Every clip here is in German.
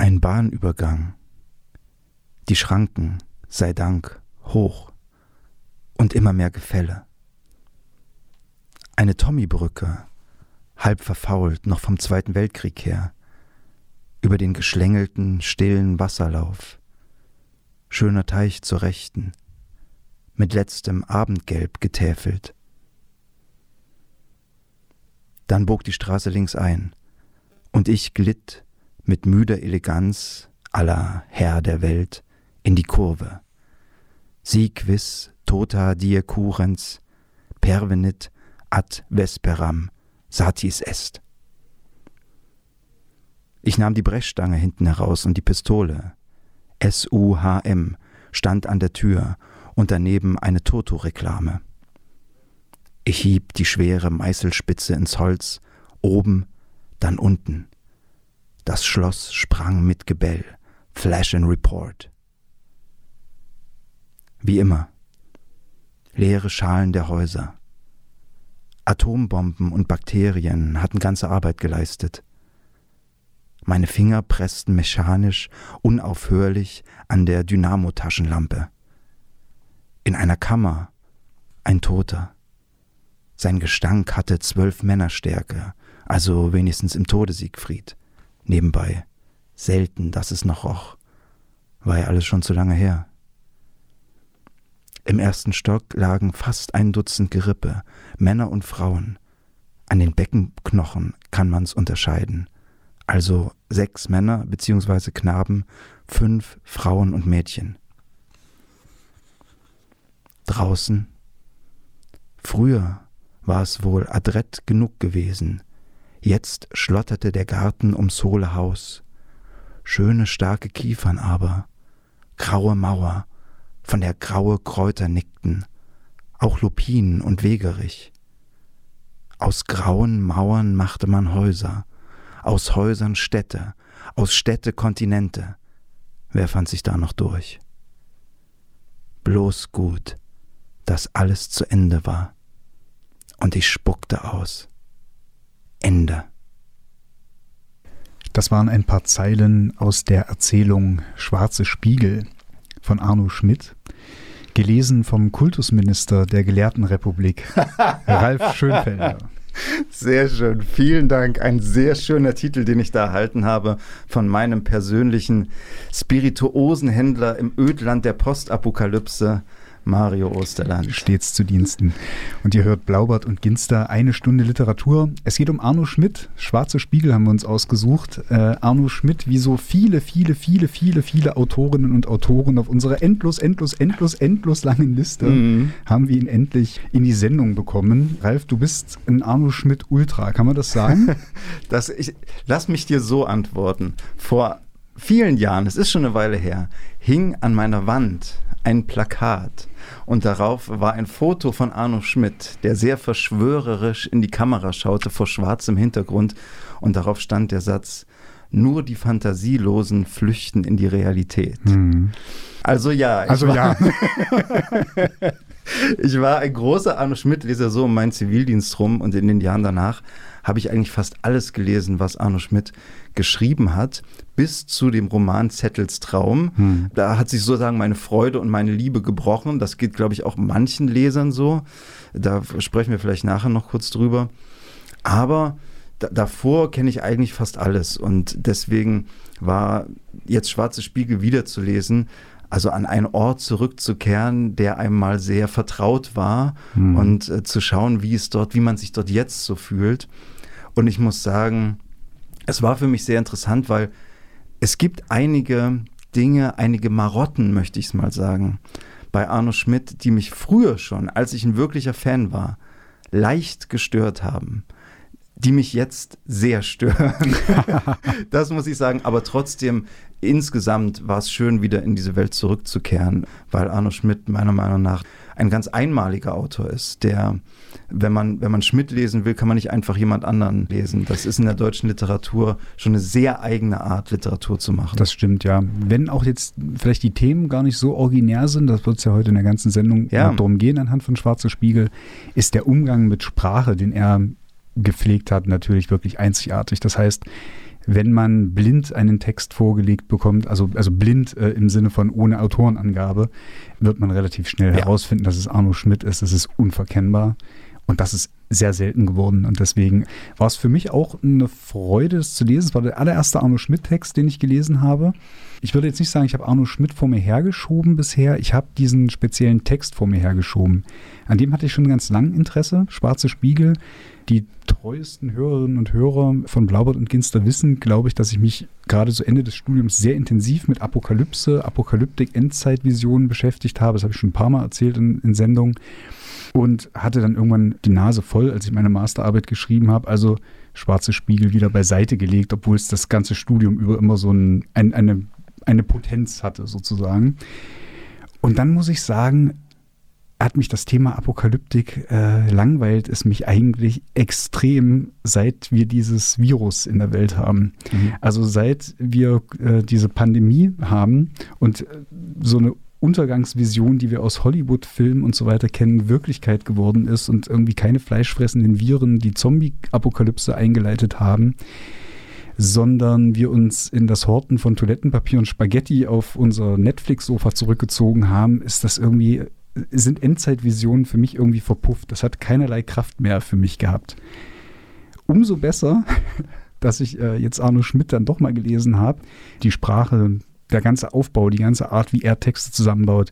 Ein Bahnübergang. Die Schranken, sei Dank, hoch. Und immer mehr Gefälle. Eine Tommy-Brücke, halb verfault, noch vom Zweiten Weltkrieg her, über den geschlängelten, stillen Wasserlauf. Schöner Teich zur Rechten, mit letztem Abendgelb getäfelt. Dann bog die Straße links ein, und ich glitt mit müder Eleganz aller Herr der Welt in die Kurve. Si quis tota die curens, pervenit ad vesperam satis est. Ich nahm die Brechstange hinten heraus und die Pistole. S-U-H-M stand an der Tür und daneben eine Toto-Reklame. Ich hieb die schwere Meißelspitze ins Holz, oben, dann unten. Das Schloss sprang mit Gebell, Flash and Report. Wie immer. Leere Schalen der Häuser. Atombomben und Bakterien hatten ganze Arbeit geleistet. Meine Finger pressten mechanisch, unaufhörlich an der Dynamotaschenlampe. In einer Kammer ein Toter. Sein Gestank hatte zwölf Männerstärke, also wenigstens im Todesiegfried. Nebenbei, selten, dass es noch roch. War ja alles schon zu lange her. Im ersten Stock lagen fast ein Dutzend Gerippe, Männer und Frauen. An den Beckenknochen kann man's unterscheiden. Also sechs Männer bzw. Knaben, fünf Frauen und Mädchen. Draußen. Früher war es wohl adrett genug gewesen. Jetzt schlotterte der Garten ums hohle Haus. Schöne starke Kiefern aber, graue Mauer, von der graue Kräuter nickten, auch Lupinen und Wegerich. Aus grauen Mauern machte man Häuser, aus Häusern Städte, aus Städte Kontinente. Wer fand sich da noch durch? Bloß gut, dass alles zu Ende war. Und ich spuckte aus. Ende. Das waren ein paar Zeilen aus der Erzählung Schwarze Spiegel von Arno Schmidt, gelesen vom Kultusminister der Gelehrtenrepublik, Ralf Schönfelder. Sehr schön, vielen Dank. Ein sehr schöner Titel, den ich da erhalten habe von meinem persönlichen Spirituosenhändler im Ödland der Postapokalypse, Mario Osterland. Stets zu Diensten. Und ihr hört Blaubart und Ginster, eine Stunde Literatur. Es geht um Arno Schmidt. Schwarze Spiegel haben wir uns ausgesucht. Äh, Arno Schmidt, wie so viele, viele, viele, viele, viele Autorinnen und Autoren auf unserer endlos, endlos, endlos, endlos langen Liste mhm. haben wir ihn endlich in die Sendung bekommen. Ralf, du bist ein Arno Schmidt Ultra. Kann man das sagen? das, ich, lass mich dir so antworten. Vor vielen Jahren, es ist schon eine Weile her, hing an meiner Wand ein Plakat und darauf war ein Foto von Arno Schmidt, der sehr verschwörerisch in die Kamera schaute vor schwarzem Hintergrund und darauf stand der Satz, nur die Fantasielosen flüchten in die Realität. Mhm. Also ja. Also ja. ich war ein großer Arno Schmidt-Leser so um meinen Zivildienst rum und in den Jahren danach habe ich eigentlich fast alles gelesen, was Arno Schmidt geschrieben hat, bis zu dem Roman Zettels Traum. Hm. Da hat sich sozusagen meine Freude und meine Liebe gebrochen. Das geht, glaube ich, auch manchen Lesern so. Da sprechen wir vielleicht nachher noch kurz drüber. Aber davor kenne ich eigentlich fast alles und deswegen war jetzt Schwarze Spiegel wiederzulesen, also an einen Ort zurückzukehren, der einem mal sehr vertraut war mhm. und äh, zu schauen, wie es dort, wie man sich dort jetzt so fühlt. Und ich muss sagen, es war für mich sehr interessant, weil es gibt einige Dinge, einige Marotten, möchte ich es mal sagen, bei Arno Schmidt, die mich früher schon, als ich ein wirklicher Fan war, leicht gestört haben die mich jetzt sehr stören. das muss ich sagen. Aber trotzdem, insgesamt war es schön, wieder in diese Welt zurückzukehren, weil Arno Schmidt meiner Meinung nach ein ganz einmaliger Autor ist, der, wenn man, wenn man Schmidt lesen will, kann man nicht einfach jemand anderen lesen. Das ist in der deutschen Literatur schon eine sehr eigene Art, Literatur zu machen. Das stimmt, ja. Wenn auch jetzt vielleicht die Themen gar nicht so originär sind, das wird es ja heute in der ganzen Sendung ja. darum gehen, anhand von Schwarze Spiegel, ist der Umgang mit Sprache, den er gepflegt hat, natürlich wirklich einzigartig. Das heißt, wenn man blind einen Text vorgelegt bekommt, also, also blind äh, im Sinne von ohne Autorenangabe, wird man relativ schnell ja. herausfinden, dass es Arno Schmidt ist. Das ist unverkennbar. Und das ist sehr selten geworden. Und deswegen war es für mich auch eine Freude, es zu lesen. Es war der allererste Arno Schmidt-Text, den ich gelesen habe. Ich würde jetzt nicht sagen, ich habe Arno Schmidt vor mir hergeschoben bisher. Ich habe diesen speziellen Text vor mir hergeschoben. An dem hatte ich schon ganz lang Interesse. Schwarze Spiegel. Die treuesten Hörerinnen und Hörer von Blaubart und Ginster wissen, glaube ich, dass ich mich gerade zu Ende des Studiums sehr intensiv mit Apokalypse, Apokalyptik, Endzeitvisionen beschäftigt habe. Das habe ich schon ein paar Mal erzählt in, in Sendungen und hatte dann irgendwann die Nase voll, als ich meine Masterarbeit geschrieben habe. Also schwarze Spiegel wieder beiseite gelegt, obwohl es das ganze Studium über immer so ein, ein, eine, eine Potenz hatte, sozusagen. Und dann muss ich sagen, hat mich das Thema Apokalyptik äh, langweilt es mich eigentlich extrem, seit wir dieses Virus in der Welt haben. Mhm. Also seit wir äh, diese Pandemie haben und äh, so eine Untergangsvision, die wir aus Hollywood-Filmen und so weiter kennen, Wirklichkeit geworden ist und irgendwie keine fleischfressenden Viren die Zombie-Apokalypse eingeleitet haben, sondern wir uns in das Horten von Toilettenpapier und Spaghetti auf unser Netflix-Sofa zurückgezogen haben, ist das irgendwie, sind Endzeitvisionen für mich irgendwie verpufft. Das hat keinerlei Kraft mehr für mich gehabt. Umso besser, dass ich äh, jetzt Arno Schmidt dann doch mal gelesen habe. Die Sprache der ganze Aufbau, die ganze Art, wie er Texte zusammenbaut,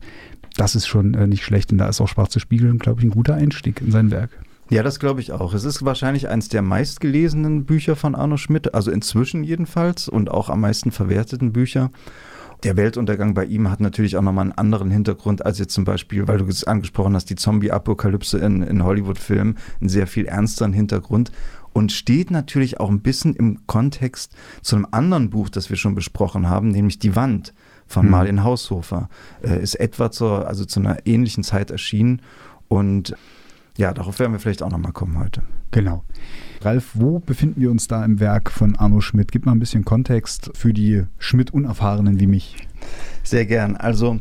das ist schon äh, nicht schlecht. Und da ist auch Schwarze Spiegel, glaube ich, ein guter Einstieg in sein Werk. Ja, das glaube ich auch. Es ist wahrscheinlich eines der meistgelesenen Bücher von Arno Schmidt, also inzwischen jedenfalls und auch am meisten verwerteten Bücher. Der Weltuntergang bei ihm hat natürlich auch nochmal einen anderen Hintergrund als jetzt zum Beispiel, weil du es angesprochen hast, die Zombie-Apokalypse in, in Hollywood-Filmen, einen sehr viel ernsteren Hintergrund und steht natürlich auch ein bisschen im Kontext zu einem anderen Buch, das wir schon besprochen haben, nämlich Die Wand von mhm. Marlin Haushofer. Äh, ist etwa zur, also zu einer ähnlichen Zeit erschienen und ja, darauf werden wir vielleicht auch nochmal kommen heute. Genau. Ralf, wo befinden wir uns da im Werk von Arno Schmidt? Gib mal ein bisschen Kontext für die Schmidt-Unerfahrenen wie mich. Sehr gern. Also,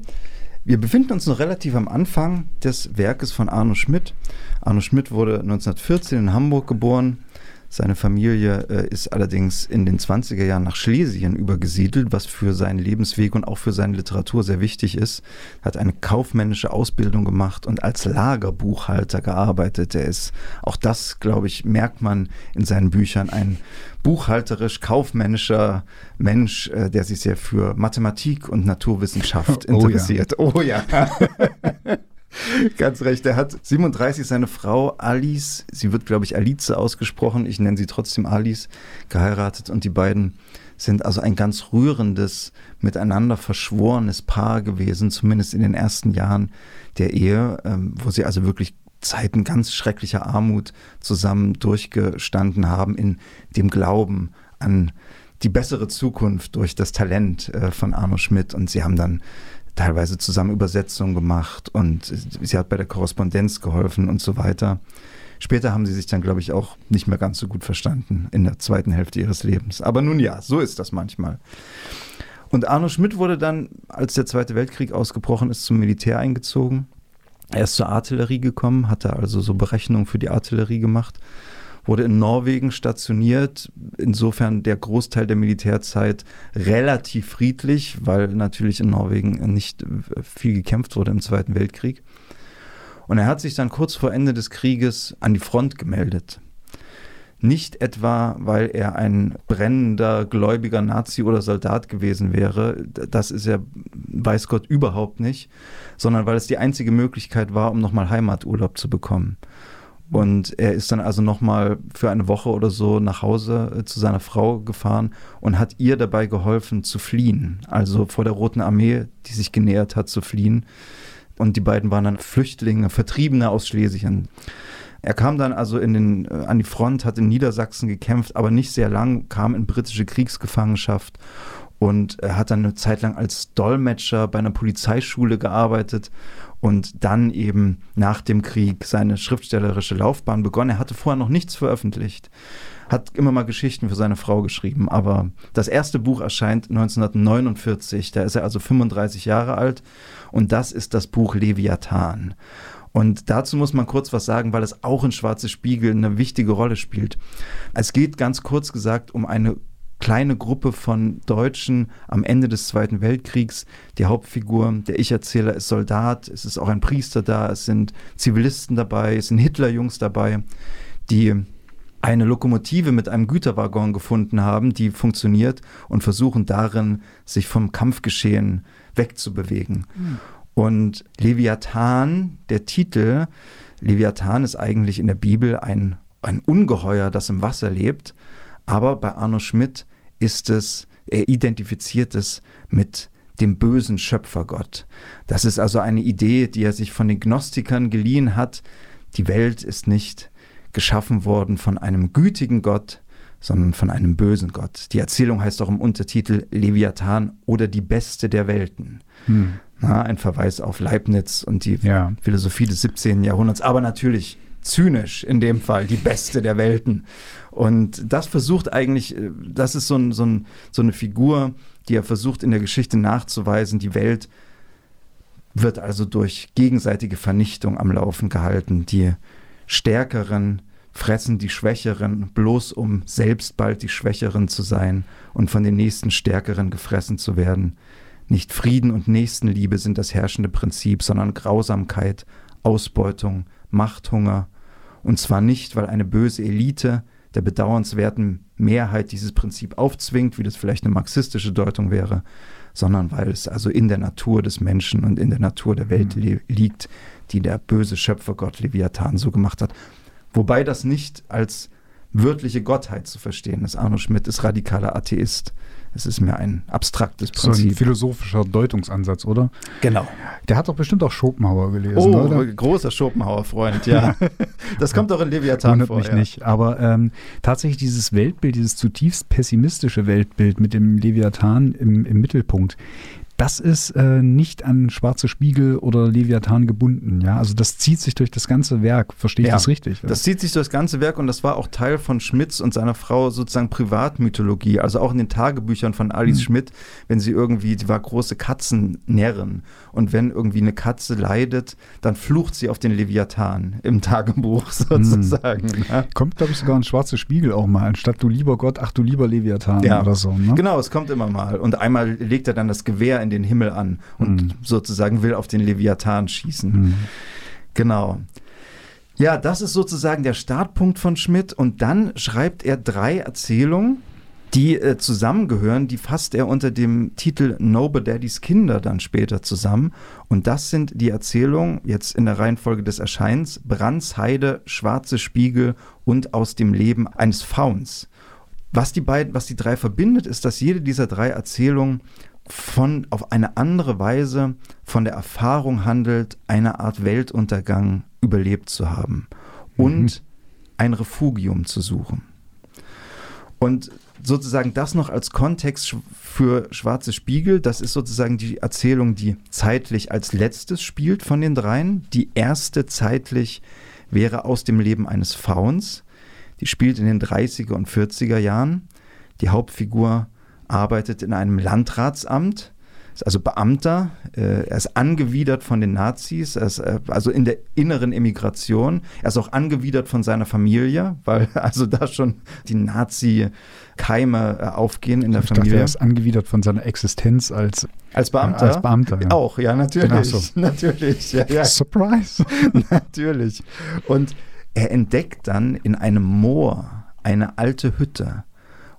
wir befinden uns noch relativ am Anfang des Werkes von Arno Schmidt. Arno Schmidt wurde 1914 in Hamburg geboren, seine Familie äh, ist allerdings in den 20er Jahren nach Schlesien übergesiedelt, was für seinen Lebensweg und auch für seine Literatur sehr wichtig ist. Hat eine kaufmännische Ausbildung gemacht und als Lagerbuchhalter gearbeitet. Er ist, auch das, glaube ich, merkt man in seinen Büchern, ein buchhalterisch-kaufmännischer Mensch, äh, der sich sehr für Mathematik und Naturwissenschaft interessiert. Oh ja. Oh ja. Ganz recht. Er hat 37 seine Frau Alice, sie wird, glaube ich, Alice ausgesprochen, ich nenne sie trotzdem Alice, geheiratet. Und die beiden sind also ein ganz rührendes, miteinander verschworenes Paar gewesen, zumindest in den ersten Jahren der Ehe, ähm, wo sie also wirklich Zeiten ganz schrecklicher Armut zusammen durchgestanden haben in dem Glauben an die bessere Zukunft durch das Talent äh, von Arno Schmidt. Und sie haben dann teilweise zusammen Übersetzungen gemacht und sie hat bei der Korrespondenz geholfen und so weiter. Später haben sie sich dann, glaube ich, auch nicht mehr ganz so gut verstanden in der zweiten Hälfte ihres Lebens. Aber nun ja, so ist das manchmal. Und Arno Schmidt wurde dann, als der Zweite Weltkrieg ausgebrochen ist, zum Militär eingezogen. Er ist zur Artillerie gekommen, hatte also so Berechnungen für die Artillerie gemacht wurde in Norwegen stationiert, insofern der Großteil der Militärzeit relativ friedlich, weil natürlich in Norwegen nicht viel gekämpft wurde im Zweiten Weltkrieg. Und er hat sich dann kurz vor Ende des Krieges an die Front gemeldet. Nicht etwa, weil er ein brennender, gläubiger Nazi oder Soldat gewesen wäre, das ist er, weiß Gott, überhaupt nicht, sondern weil es die einzige Möglichkeit war, um nochmal Heimaturlaub zu bekommen. Und er ist dann also nochmal für eine Woche oder so nach Hause äh, zu seiner Frau gefahren und hat ihr dabei geholfen zu fliehen. Also vor der Roten Armee, die sich genähert hat, zu fliehen. Und die beiden waren dann Flüchtlinge, Vertriebene aus Schlesien. Er kam dann also in den, äh, an die Front, hat in Niedersachsen gekämpft, aber nicht sehr lang, kam in britische Kriegsgefangenschaft und er hat dann eine Zeit lang als Dolmetscher bei einer Polizeischule gearbeitet und dann eben nach dem Krieg seine schriftstellerische Laufbahn begonnen. Er hatte vorher noch nichts veröffentlicht, hat immer mal Geschichten für seine Frau geschrieben, aber das erste Buch erscheint 1949, da ist er also 35 Jahre alt und das ist das Buch Leviathan. Und dazu muss man kurz was sagen, weil es auch in Schwarze Spiegel eine wichtige Rolle spielt. Es geht ganz kurz gesagt um eine kleine Gruppe von Deutschen am Ende des Zweiten Weltkriegs. Die Hauptfigur, der Ich-Erzähler, ist Soldat, es ist auch ein Priester da, es sind Zivilisten dabei, es sind Hitlerjungs dabei, die eine Lokomotive mit einem Güterwaggon gefunden haben, die funktioniert und versuchen darin, sich vom Kampfgeschehen wegzubewegen. Mhm. Und Leviathan, der Titel, Leviathan ist eigentlich in der Bibel ein, ein Ungeheuer, das im Wasser lebt. Aber bei Arno Schmidt ist es, er identifiziert es mit dem bösen Schöpfergott. Das ist also eine Idee, die er sich von den Gnostikern geliehen hat. Die Welt ist nicht geschaffen worden von einem gütigen Gott, sondern von einem bösen Gott. Die Erzählung heißt auch im Untertitel Leviathan oder die beste der Welten. Hm. Na, ein Verweis auf Leibniz und die ja. Philosophie des 17. Jahrhunderts, aber natürlich zynisch in dem Fall, die beste der Welten. Und das versucht eigentlich, äh, das ist so, ein, so, ein, so eine Figur, die er versucht in der Geschichte nachzuweisen, die Welt wird also durch gegenseitige Vernichtung am Laufen gehalten. Die Stärkeren fressen die Schwächeren, bloß um selbst bald die Schwächeren zu sein und von den nächsten Stärkeren gefressen zu werden. Nicht Frieden und Nächstenliebe sind das herrschende Prinzip, sondern Grausamkeit, Ausbeutung, Machthunger. Und zwar nicht, weil eine böse Elite der bedauernswerten Mehrheit dieses Prinzip aufzwingt, wie das vielleicht eine marxistische Deutung wäre, sondern weil es also in der Natur des Menschen und in der Natur der Welt mhm. liegt, die der böse Schöpfergott Leviathan so gemacht hat. Wobei das nicht als wörtliche Gottheit zu verstehen ist. Arno Schmidt ist radikaler Atheist. Es ist mir ein abstraktes Prinzip. So ein philosophischer Deutungsansatz, oder? Genau. Der hat doch bestimmt auch Schopenhauer gelesen, oh, oder? großer Schopenhauer-Freund, ja. das kommt doch in Leviathan Wundert vor. mich ja. nicht. Aber ähm, tatsächlich dieses Weltbild, dieses zutiefst pessimistische Weltbild mit dem Leviathan im, im Mittelpunkt, das ist äh, nicht an Schwarze Spiegel oder Leviathan gebunden. Ja, also das zieht sich durch das ganze Werk. Verstehe ich ja, das richtig? Das zieht sich durch das ganze Werk und das war auch Teil von Schmidts und seiner Frau sozusagen Privatmythologie. Also auch in den Tagebüchern von Alice mhm. Schmidt, wenn sie irgendwie, die war große Katzennärrin und wenn irgendwie eine Katze leidet, dann flucht sie auf den Leviathan im Tagebuch sozusagen. Mhm. Ja. Kommt, glaube ich, sogar ein Schwarze Spiegel auch mal, anstatt du lieber Gott, ach du lieber Leviathan ja. oder so. Ne? Genau, es kommt immer mal. Und einmal legt er dann das Gewehr in in den Himmel an und mhm. sozusagen will auf den Leviathan schießen. Mhm. Genau. Ja, das ist sozusagen der Startpunkt von Schmidt und dann schreibt er drei Erzählungen, die äh, zusammengehören, die fasst er unter dem Titel Nobody's Kinder dann später zusammen. Und das sind die Erzählungen, jetzt in der Reihenfolge des Erscheins, Brandsheide, Schwarze Spiegel und Aus dem Leben eines Fauns. Was die beiden, was die drei verbindet, ist, dass jede dieser drei Erzählungen von auf eine andere Weise von der Erfahrung handelt, eine Art Weltuntergang überlebt zu haben und mhm. ein Refugium zu suchen. Und sozusagen das noch als Kontext für Schwarze Spiegel, das ist sozusagen die Erzählung, die zeitlich als letztes spielt von den dreien. Die erste zeitlich wäre aus dem Leben eines Fauns. Die spielt in den 30er und 40er Jahren. Die Hauptfigur arbeitet in einem Landratsamt, ist also Beamter, äh, er ist angewidert von den Nazis, er ist äh, also in der inneren Emigration, er ist auch angewidert von seiner Familie, weil also da schon die Nazi-Keime äh, aufgehen in der ich Familie. Dachte, er ist angewidert von seiner Existenz als als Beamter? als Beamter, ja. Auch, ja, natürlich. So. Natürlich, ja, ja. Surprise. natürlich. Und er entdeckt dann in einem Moor eine alte Hütte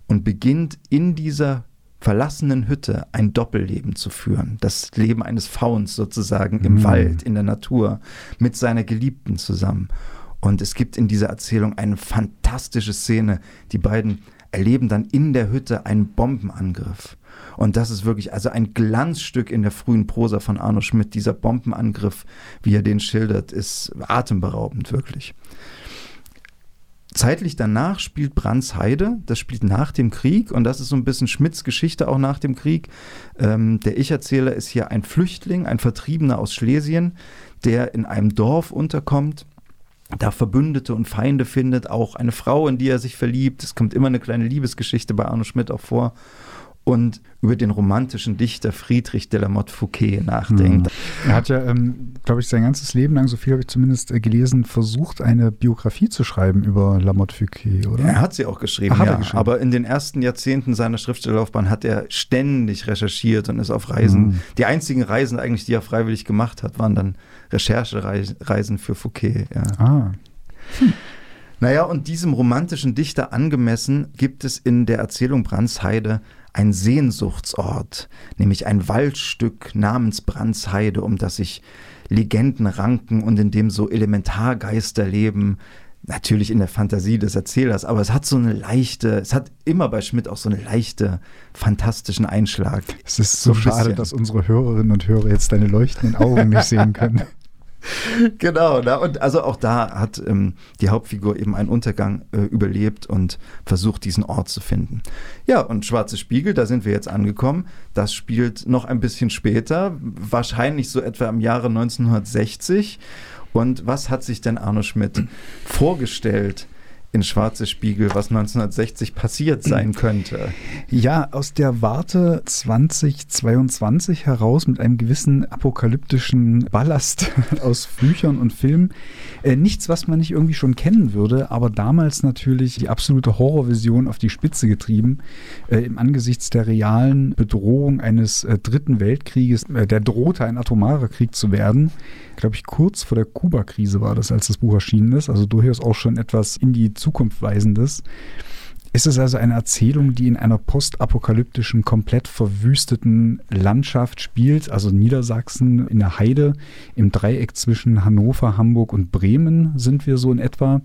und beginnt in dieser verlassenen Hütte ein Doppelleben zu führen. Das Leben eines Fauns sozusagen im mhm. Wald, in der Natur, mit seiner Geliebten zusammen. Und es gibt in dieser Erzählung eine fantastische Szene. Die beiden erleben dann in der Hütte einen Bombenangriff. Und das ist wirklich also ein Glanzstück in der frühen Prosa von Arno Schmidt. Dieser Bombenangriff, wie er den schildert, ist atemberaubend, wirklich. Zeitlich danach spielt Brandsheide, das spielt nach dem Krieg und das ist so ein bisschen Schmidts Geschichte auch nach dem Krieg. Ähm, der Ich-Erzähler ist hier ein Flüchtling, ein Vertriebener aus Schlesien, der in einem Dorf unterkommt, da Verbündete und Feinde findet, auch eine Frau, in die er sich verliebt. Es kommt immer eine kleine Liebesgeschichte bei Arno Schmidt auch vor und über den romantischen Dichter Friedrich de la Motte Fouquet nachdenkt. Mhm. Er hat ja, ähm, glaube ich, sein ganzes Leben lang, so viel habe ich zumindest äh, gelesen, versucht, eine Biografie zu schreiben über Lamotte Fouquet, oder? Er hat sie auch geschrieben, Ach, ja. geschrieben. Aber in den ersten Jahrzehnten seiner Schriftstellerlaufbahn hat er ständig recherchiert und ist auf Reisen. Mhm. Die einzigen Reisen eigentlich, die er freiwillig gemacht hat, waren dann Recherchereisen für Fouquet. Ja. Ah. Naja, und diesem romantischen Dichter angemessen gibt es in der Erzählung Brandsheide ein Sehnsuchtsort, nämlich ein Waldstück namens Brandsheide, um das sich Legenden ranken und in dem so Elementargeister leben. Natürlich in der Fantasie des Erzählers, aber es hat so eine leichte, es hat immer bei Schmidt auch so eine leichte, fantastischen Einschlag. Es ist so, So schade, bisschen. dass unsere Hörerinnen und Hörer jetzt deine leuchtenden Augen nicht sehen können. Genau, na, und also auch da hat ähm, die Hauptfigur eben einen Untergang äh, überlebt und versucht, diesen Ort zu finden. Ja, und Schwarze Spiegel, da sind wir jetzt angekommen. Das spielt noch ein bisschen später, wahrscheinlich so etwa im Jahre 1960. Und was hat sich denn Arno Schmidt vorgestellt in Schwarze Spiegel, was 1960 passiert sein könnte? Ja, aus der Warte 2022 heraus mit einem gewissen apokalyptischen Ballast aus Büchern und Filmen. Äh, nichts, was man nicht irgendwie schon kennen würde, aber damals natürlich die absolute Horrorvision auf die Spitze getrieben. Äh, Im Angesichts der realen Bedrohung eines äh, dritten Weltkrieges, äh, der drohte ein atomarer Krieg zu werden. Glaube ich, kurz vor der Kuba-Krise war das, als das Buch erschienen ist. Also durchaus auch schon etwas in die Zukunft weisendes. Ist es also eine Erzählung, die in einer postapokalyptischen, komplett verwüsteten Landschaft spielt, also Niedersachsen in der Heide, im Dreieck zwischen Hannover, Hamburg und Bremen sind wir so in etwa.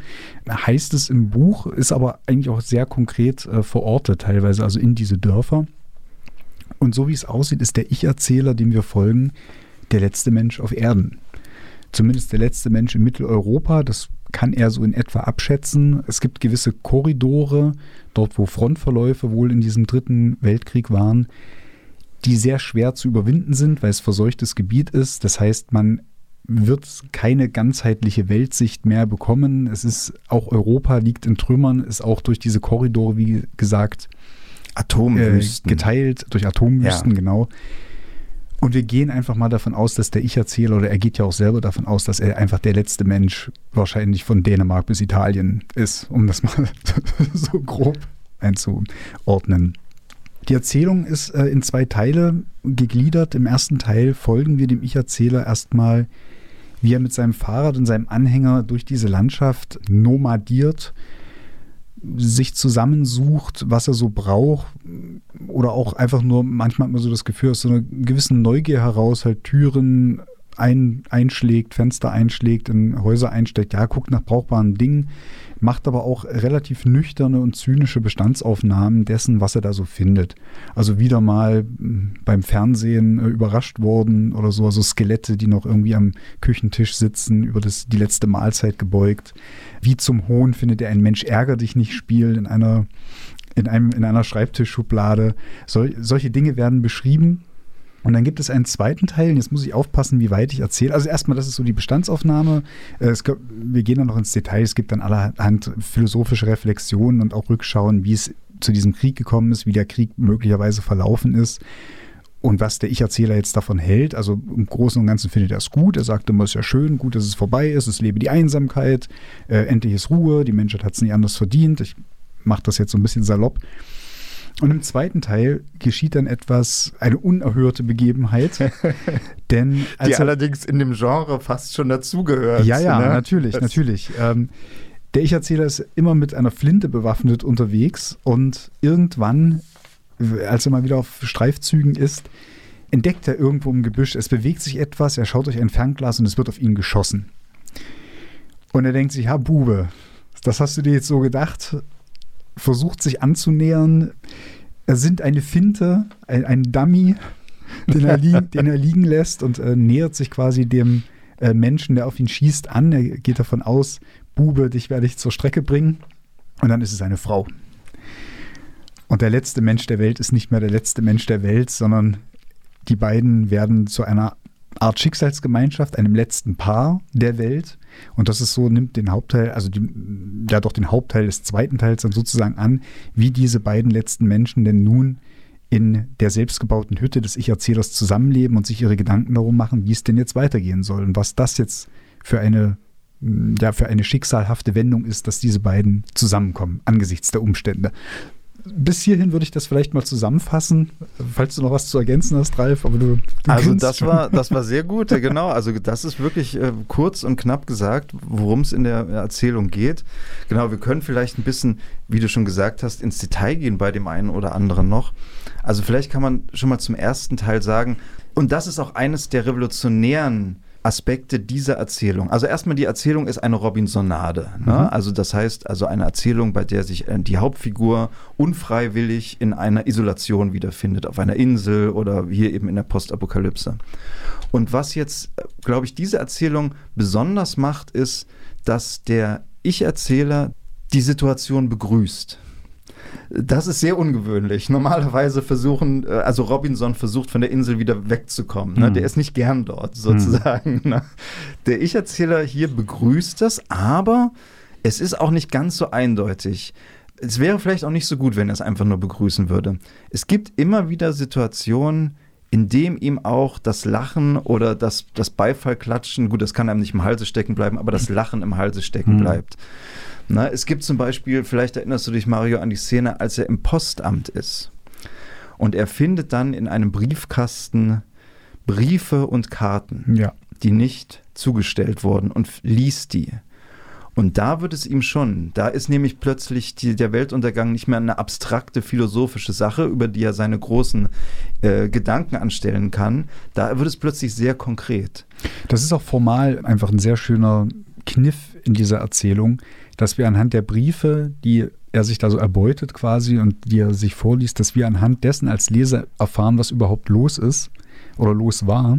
Heißt es im Buch, ist aber eigentlich auch sehr konkret äh, verortet, teilweise also in diese Dörfer. Und so wie es aussieht, ist der Ich-Erzähler, dem wir folgen, der letzte Mensch auf Erden. Zumindest der letzte Mensch in Mitteleuropa. Das kann er so in etwa abschätzen. Es gibt gewisse Korridore, dort wo Frontverläufe wohl in diesem dritten Weltkrieg waren, die sehr schwer zu überwinden sind, weil es verseuchtes Gebiet ist. Das heißt, man wird keine ganzheitliche Weltsicht mehr bekommen. Es ist auch Europa liegt in Trümmern, ist auch durch diese Korridore, wie gesagt, äh, Atomwüsten. geteilt durch Atomwüsten, Ja. genau. Und wir gehen einfach mal davon aus, dass der Ich-Erzähler, oder er geht ja auch selber davon aus, dass er einfach der letzte Mensch wahrscheinlich von Dänemark bis Italien ist, um das mal so grob einzuordnen. Die Erzählung ist äh, in zwei Teile gegliedert. Im ersten Teil folgen wir dem Ich-Erzähler erstmal, wie er mit seinem Fahrrad und seinem Anhänger durch diese Landschaft nomadiert, sich zusammensucht, was er so braucht oder auch einfach nur, manchmal hat man so das Gefühl, aus so einer gewissen Neugier heraus halt Türen ein, einschlägt, Fenster einschlägt, in Häuser einsteckt, ja, guckt nach brauchbaren Dingen, macht aber auch relativ nüchterne und zynische Bestandsaufnahmen dessen, was er da so findet. Also wieder mal mh, beim Fernsehen äh, überrascht worden oder so, also Skelette, die noch irgendwie am Küchentisch sitzen, über das, die letzte Mahlzeit gebeugt. Wie zum Hohn findet er ein Mensch ärger dich nicht Spiel in einer, in einem, in einer Schreibtischschublade. Sol, solche Dinge werden beschrieben. Und dann gibt es einen zweiten Teil, und jetzt muss ich aufpassen, wie weit ich erzähle. Also erstmal, das ist so die Bestandsaufnahme. Äh, Es, wir gehen dann noch ins Detail. Es gibt dann allerhand philosophische Reflexionen und auch Rückschauen, wie es zu diesem Krieg gekommen ist, wie der Krieg möglicherweise verlaufen ist und was der Ich-Erzähler jetzt davon hält. Also im Großen und Ganzen findet er es gut. Er sagt immer, es ist ja schön, gut, dass es vorbei ist, es lebe die Einsamkeit, äh, endlich ist Ruhe, die Menschheit hat es nicht anders verdient. Ich mache das jetzt so ein bisschen salopp. Und im zweiten Teil geschieht dann etwas, eine unerhörte Begebenheit. denn die er- allerdings in dem Genre fast schon dazugehört. ja, ja, ne? natürlich, Das- natürlich. Ähm, der Ich-Erzähler ist immer mit einer Flinte bewaffnet unterwegs und irgendwann, als er mal wieder auf Streifzügen ist, entdeckt er irgendwo im Gebüsch, es bewegt sich etwas, er schaut durch ein Fernglas und es wird auf ihn geschossen. Und er denkt sich, ha, Bube, das hast du dir jetzt so gedacht, versucht sich anzunähern, er sind eine Finte, ein, ein Dummy, den er, liegen, den er liegen lässt und äh, nähert sich quasi dem äh, Menschen, der auf ihn schießt, an. Er geht davon aus, Bube, dich werde ich zur Strecke bringen. Und dann ist es eine Frau. Und der letzte Mensch der Welt ist nicht mehr der letzte Mensch der Welt, sondern die beiden werden zu einer Art Schicksalsgemeinschaft, einem letzten Paar der Welt. Und das ist so, nimmt den Hauptteil, also die, ja doch den Hauptteil des zweiten Teils dann sozusagen an, wie diese beiden letzten Menschen denn nun in der selbstgebauten Hütte des Ich-Erzählers zusammenleben und sich ihre Gedanken darum machen, wie es denn jetzt weitergehen soll und was das jetzt für eine, ja, für eine schicksalhafte Wendung ist, dass diese beiden zusammenkommen angesichts der Umstände bis hierhin würde ich das vielleicht mal zusammenfassen, falls du noch was zu ergänzen hast, Ralf. Aber du, du also das war, das war sehr gut, genau. Also das ist wirklich äh, kurz und knapp gesagt, worum es in der Erzählung geht. Genau, wir können vielleicht ein bisschen, wie du schon gesagt hast, ins Detail gehen bei dem einen oder anderen noch. Also vielleicht kann man schon mal zum ersten Teil sagen, und das ist auch eines der revolutionären Aspekte dieser Erzählung. Also erstmal die Erzählung ist eine Robinsonade. Ne? Mhm. Also das heißt also eine Erzählung, bei der sich äh, die Hauptfigur unfreiwillig in einer Isolation wiederfindet, auf einer Insel oder hier eben in der Postapokalypse. Und was jetzt, glaube ich, diese Erzählung besonders macht, ist, dass der Ich-Erzähler die Situation begrüßt. Das ist sehr ungewöhnlich. Normalerweise versuchen, äh, also Robinson versucht von der Insel wieder wegzukommen. Ne? Mhm. Der ist nicht gern dort sozusagen. Mhm. Ne? Der Ich-Erzähler hier begrüßt das, aber es ist auch nicht ganz so eindeutig. Es wäre vielleicht auch nicht so gut, wenn er es einfach nur begrüßen würde. Es gibt immer wieder Situationen, in dem ihm auch das Lachen oder das, das Beifallklatschen, gut, das kann einem nicht im Halse stecken bleiben, aber das Lachen im Halse stecken mhm. bleibt. Na, es gibt zum Beispiel, vielleicht erinnerst du dich, Mario, an die Szene, als er im Postamt ist. Und er findet dann in einem Briefkasten Briefe und Karten, ja. die nicht zugestellt wurden und liest die. Und da wird es ihm schon, da ist nämlich plötzlich die, der Weltuntergang nicht mehr eine abstrakte philosophische Sache, über die er seine großen äh, Gedanken anstellen kann. Da wird es plötzlich sehr konkret. Das ist auch formal einfach ein sehr schöner Kniff in dieser Erzählung, dass wir anhand der Briefe, die er sich da so erbeutet quasi und die er sich vorliest, dass wir anhand dessen als Leser erfahren, was überhaupt los ist oder los war.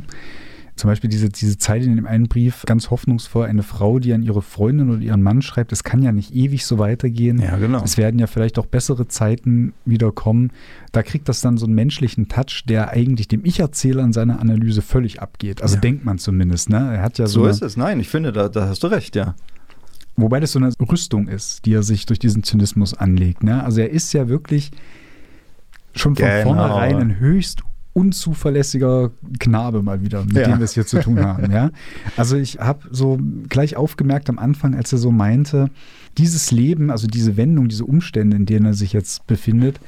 Zum Beispiel diese, diese Zeile in dem einen Brief, ganz hoffnungsvoll, eine Frau, die an ihre Freundin oder ihren Mann schreibt, es kann ja nicht ewig so weitergehen. Ja, genau. Es werden ja vielleicht auch bessere Zeiten wieder kommen. Da kriegt das dann so einen menschlichen Touch, der eigentlich dem Ich-Erzähler in seiner Analyse völlig abgeht. Also ja. denkt man zumindest. Ne? Er hat ja so, so ist es. Nein, ich finde, da, da hast du recht, ja. Wobei das so eine Rüstung ist, die er sich durch diesen Zynismus anlegt. Ne? Also er ist ja wirklich schon von genau. vornherein ein höchst unzuverlässiger Knabe mal wieder, mit ja. dem wir es hier zu tun haben. Ja? Also ich habe so gleich aufgemerkt am Anfang, als er so meinte, dieses Leben, also diese Wendung, diese Umstände, in denen er sich jetzt befindet,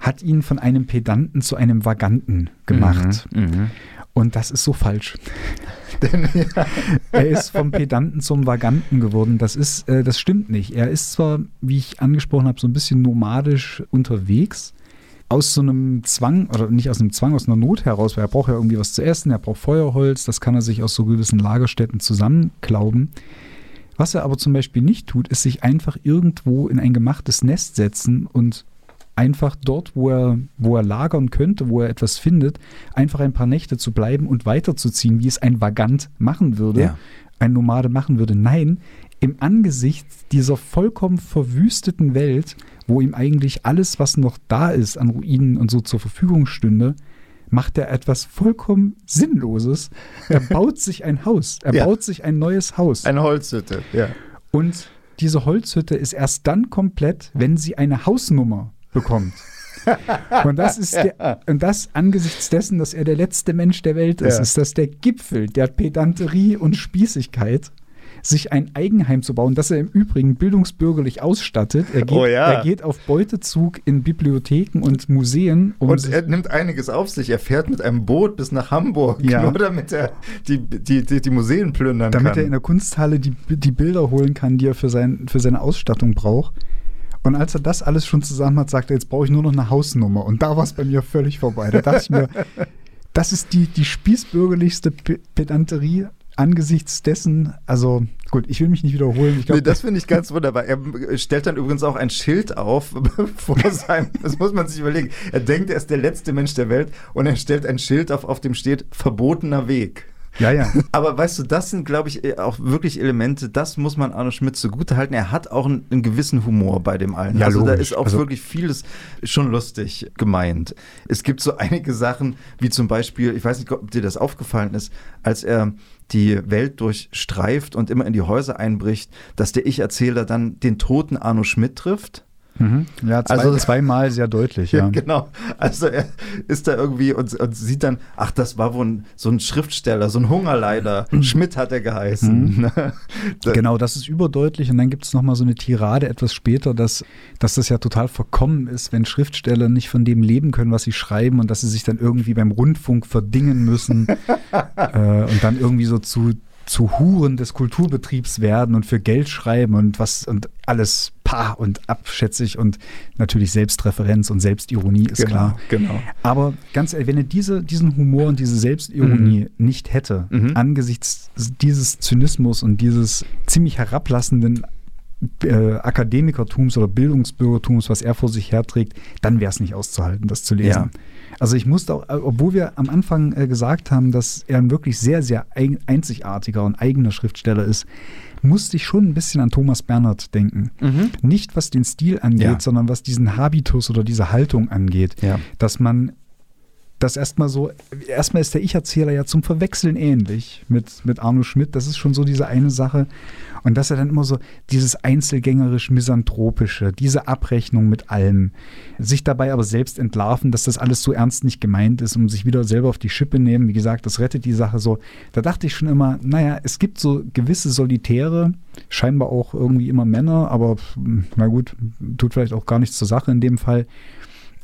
hat ihn von einem Pedanten zu einem Vaganten gemacht. Mhm, mh. Und das ist so falsch. Denn, ja. Er ist vom Pedanten zum Vaganten geworden. Das ist, äh, das stimmt nicht. Er ist zwar, wie ich angesprochen habe, so ein bisschen nomadisch unterwegs, aus so einem Zwang, oder nicht aus einem Zwang, aus einer Not heraus, weil er braucht ja irgendwie was zu essen, er braucht Feuerholz, das kann er sich aus so gewissen Lagerstätten zusammenklauben. Was er aber zum Beispiel nicht tut, ist sich einfach irgendwo in ein gemachtes Nest setzen und einfach dort, wo er, wo er lagern könnte, wo er etwas findet, einfach ein paar Nächte zu bleiben und weiterzuziehen, wie es ein Vagant machen würde, ja. ein Nomade machen würde. Nein, im Angesicht dieser vollkommen verwüsteten Welt, wo ihm eigentlich alles, was noch da ist, an Ruinen und so zur Verfügung stünde, macht er etwas vollkommen Sinnloses. Er baut sich ein Haus. Er ja. baut sich ein neues Haus. Eine Holzhütte, ja. Und diese Holzhütte ist erst dann komplett, wenn sie eine Hausnummer bekommt. Und das ist der, und das angesichts dessen, dass er der letzte Mensch der Welt ist, ja. ist das der Gipfel der Pedanterie und Spießigkeit sich ein Eigenheim zu bauen, das er im Übrigen bildungsbürgerlich ausstattet. Er geht, oh ja. er geht auf Beutezug in Bibliotheken und Museen. Um und er nimmt einiges auf sich. Er fährt mit einem Boot bis nach Hamburg, ja. nur damit er die, die, die, die Museen plündern damit kann. Damit er in der Kunsthalle die, die Bilder holen kann, die er für, sein, für seine Ausstattung braucht. Und als er das alles schon zusammen hat, sagt er, jetzt brauche ich nur noch eine Hausnummer. Und da war es bei mir völlig vorbei. Da dachte ich mir, das ist die, die spießbürgerlichste Pedanterie angesichts dessen, also gut, ich will mich nicht wiederholen. Glaub, nee, das finde ich ganz wunderbar. Er stellt dann übrigens auch ein Schild auf vor seinem, das muss man sich überlegen. Er denkt, er ist der letzte Mensch der Welt und er stellt ein Schild auf, auf dem steht verbotener Weg. Ja, ja. Aber weißt du, das sind, glaube ich, äh, auch wirklich Elemente, das muss man Arno Schmidt zugutehalten. Er hat auch einen, einen gewissen Humor bei dem allen. Ja, also logisch. da ist auch also, wirklich vieles schon lustig gemeint. Es gibt so einige Sachen, wie zum Beispiel, ich weiß nicht, ob dir das aufgefallen ist, als er die Welt durchstreift und immer in die Häuser einbricht, dass der Ich-Erzähler dann den toten Arno Schmidt trifft Mhm. Ja, zwei, also, zweimal sehr deutlich, ja. genau. Also er ist da irgendwie und, und, sieht dann, ach, das war wohl so ein Schriftsteller, so ein Hungerleider. Mhm. Schmidt hat er geheißen. Mhm. Genau, das ist überdeutlich. Und dann gibt es nochmal so eine Tirade etwas später, dass, dass das ja total verkommen ist, wenn Schriftsteller nicht von dem leben können, was sie schreiben und dass sie sich dann irgendwie beim Rundfunk verdingen müssen äh, und dann irgendwie so zu zu Huren des Kulturbetriebs werden und für Geld schreiben und was und alles paar und abschätzig und natürlich Selbstreferenz und Selbstironie ist genau, klar. Genau. Aber ganz ehrlich, wenn er diese, diesen Humor und diese Selbstironie mhm. nicht hätte, mhm. angesichts dieses Zynismus und dieses ziemlich herablassenden äh, Akademikertums oder Bildungsbürgertums, was er vor sich herträgt, dann wäre es nicht auszuhalten, das zu lesen. Ja. Also ich musste auch, obwohl wir am Anfang äh, gesagt haben, dass er ein wirklich sehr, sehr einzigartiger und eigener Schriftsteller ist, musste ich schon ein bisschen an Thomas Bernhard denken. Mhm. Nicht was den Stil angeht, ja. sondern was diesen Habitus oder diese Haltung angeht. Ja. Dass man das erstmal so, erstmal ist der Ich-Erzähler ja zum Verwechseln ähnlich mit, mit Arno Schmidt. Das ist schon so diese eine Sache. Und dass er dann immer so dieses einzelgängerisch-misanthropische, diese Abrechnung mit allem, sich dabei aber selbst entlarven, dass das alles so ernst nicht gemeint ist und sich wieder selber auf die Schippe nehmen. Wie gesagt, das rettet die Sache so. Da dachte ich schon immer, naja, es gibt so gewisse Solitäre, scheinbar auch irgendwie immer Männer, aber na gut, tut vielleicht auch gar nichts zur Sache in dem Fall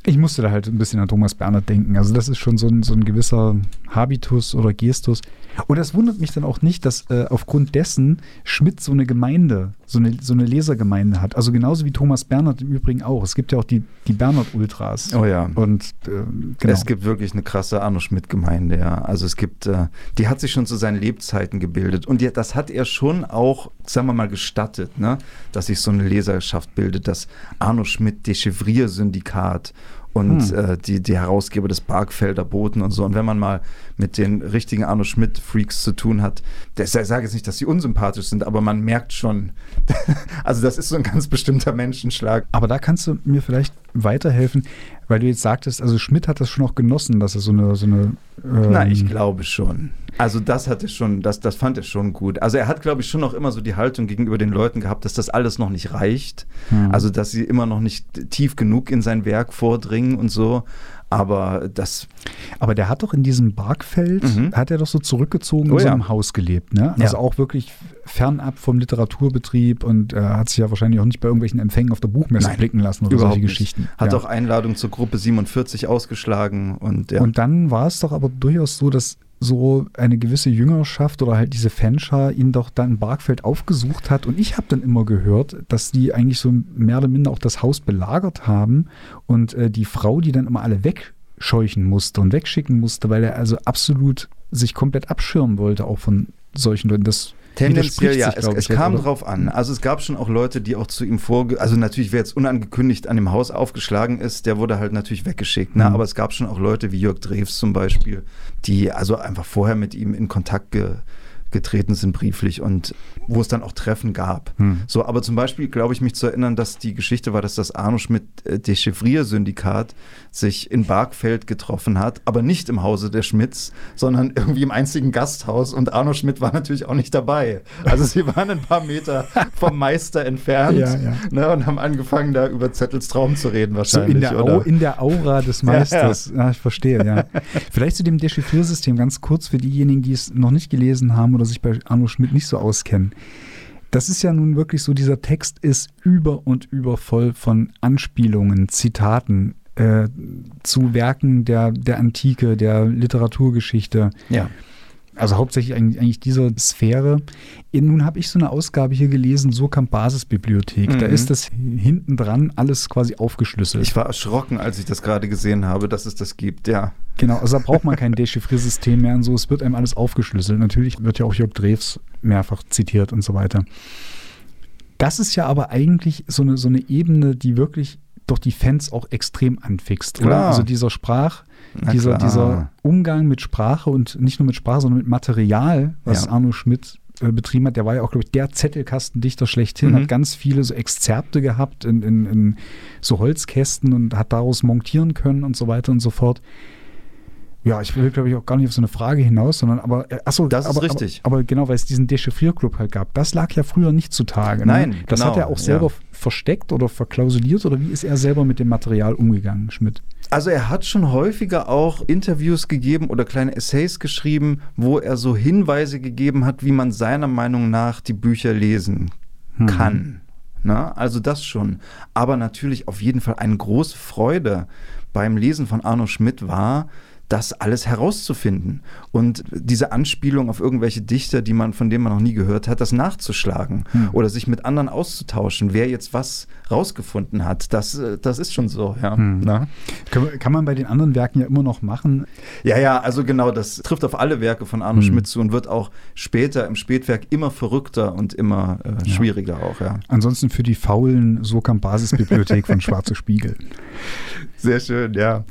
ich musste da halt ein bisschen an Thomas Bernhard denken. Also das ist schon so ein, so ein gewisser Habitus oder Gestus. Und das wundert mich dann auch nicht, dass äh, aufgrund dessen Schmidt so eine Gemeinde, so eine, so eine Lesergemeinde hat. Also genauso wie Thomas Bernhard im Übrigen auch. Es gibt ja auch die, die Bernhard-Ultras. Oh ja. Und äh, genau. Es gibt wirklich eine krasse Arno Schmidt-Gemeinde, ja. Also es gibt, äh, die hat sich schon zu seinen Lebzeiten gebildet. Und die, das hat er schon auch, sagen wir mal, gestattet, ne? dass sich so eine Leserschaft bildet, das Arno Schmidt Dechiffrier-Syndikat und hm. äh, die, die Herausgeber des Barkfelder Boten und so. Und wenn man mal mit den richtigen Arno Schmidt-Freaks zu tun hat, der, ich sage jetzt nicht, dass sie unsympathisch sind, aber man merkt schon, also das ist so ein ganz bestimmter Menschenschlag. Aber da kannst du mir vielleicht weiterhelfen, weil du jetzt sagtest, also Schmidt hat das schon auch genossen, dass er so eine. So eine ähm Na, ich glaube schon. Also das hat er schon, das, das fand er schon gut. Also er hat, glaube ich, schon noch immer so die Haltung gegenüber den Leuten gehabt, dass das alles noch nicht reicht. Hm. Also dass sie immer noch nicht tief genug in sein Werk vordringen und so. Aber das. Aber der hat doch in diesem Barkfeld, mhm. hat er doch so zurückgezogen oh, in seinem ja. Haus gelebt, ne? Also ja. auch wirklich fernab vom Literaturbetrieb und äh, hat sich ja wahrscheinlich auch nicht bei irgendwelchen Empfängen auf der Buchmesse Nein, blicken lassen oder solche nicht. Geschichten. Hat ja. auch Einladung zur Gruppe 47 ausgeschlagen und ja. Und dann war es doch aber durchaus so, dass so eine gewisse Jüngerschaft oder halt diese Fanschar ihn doch dann in Barkfeld aufgesucht hat. Und ich habe dann immer gehört, dass die eigentlich so mehr oder minder auch das Haus belagert haben und äh, die Frau, die dann immer alle wegscheuchen musste und wegschicken musste, weil er also absolut sich komplett abschirmen wollte, auch von solchen Leuten. Das Tendenziell ja, es, es kam jetzt, drauf an. Also es gab schon auch Leute, die auch zu ihm vorge... Also natürlich, wer jetzt unangekündigt an dem Haus aufgeschlagen ist, der wurde halt natürlich weggeschickt. Ne? Mhm. Aber es gab schon auch Leute wie Jörg Drews zum Beispiel, die also einfach vorher mit ihm in Kontakt ge getreten sind brieflich und wo es dann auch Treffen gab. Hm. So, aber zum Beispiel glaube ich mich zu erinnern, dass die Geschichte war, dass das Arno Schmidt äh, Dechiffrier-Syndikat sich in Barkfeld getroffen hat, aber nicht im Hause der Schmidts, sondern irgendwie im einzigen Gasthaus und Arno Schmidt war natürlich auch nicht dabei. Also sie waren ein paar Meter vom Meister entfernt ja, ja. Ne, und haben angefangen, da über Zettels Traum zu reden wahrscheinlich. So in, der oder? in der Aura des Meisters. Ja, ich verstehe, ja. Vielleicht zu dem Dechiffriersystem ganz kurz für diejenigen, die es noch nicht gelesen haben oder oder sich bei Arno Schmidt nicht so auskennen. Das ist ja nun wirklich so, dieser Text ist über und über voll von Anspielungen, Zitaten äh, zu Werken der, der Antike, der Literaturgeschichte. Ja also hauptsächlich eigentlich, dieser Sphäre. Nun habe ich so eine Ausgabe hier gelesen, so kam Basisbibliothek. Mhm. Da ist das hinten dran alles quasi aufgeschlüsselt. Ich war erschrocken, als ich das gerade gesehen habe, dass es das gibt, ja. Genau, also da braucht man kein Dechiffriersystem mehr und so. Es wird einem alles aufgeschlüsselt. Natürlich wird ja auch Jörg Drews mehrfach zitiert und so weiter. Das ist ja aber eigentlich so eine, so eine Ebene, die wirklich doch die Fans auch extrem anfixt, oder? Also dieser Sprach, dieser, dieser Umgang mit Sprache und nicht nur mit Sprache, sondern mit Material, was ja. Arno Schmidt äh, betrieben hat, der war ja auch, glaube ich, der Zettelkastendichter schlechthin, mhm. hat ganz viele so Exzerpte gehabt in, in, in so Holzkästen und hat daraus montieren können und so weiter und so fort. Ja, ich will, glaube ich, auch gar nicht auf so eine Frage hinaus, sondern aber, äh, achso, Das ist aber, richtig. Aber, aber genau, weil es diesen Dechiffrierclub halt gab, das lag ja früher nicht zutage. Nein, ne? Das genau, hat er auch selber ja. versteckt oder verklausuliert oder wie ist er selber mit dem Material umgegangen, Schmidt? Also er hat schon häufiger auch Interviews gegeben oder kleine Essays geschrieben, wo er so Hinweise gegeben hat, wie man seiner Meinung nach die Bücher lesen Hm. kann. Na, also das schon. Aber natürlich auf jeden Fall eine große Freude beim Lesen von Arno Schmidt war, das alles herauszufinden und diese Anspielung auf irgendwelche Dichter, die man von denen man noch nie gehört hat, das nachzuschlagen Hm. oder sich mit anderen auszutauschen, wer jetzt was rausgefunden hat. Das, äh, das ist schon so, ja. Hm. Kann, kann man bei den anderen Werken ja immer noch machen. Ja, ja, also genau, das trifft auf alle Werke von Arno Hm. Schmidt zu und wird auch später im Spätwerk immer verrückter und immer äh, Ja. schwieriger auch, ja. Ansonsten für die faulen Sokam Basisbibliothek von Schwarze Spiegel. Sehr schön, ja.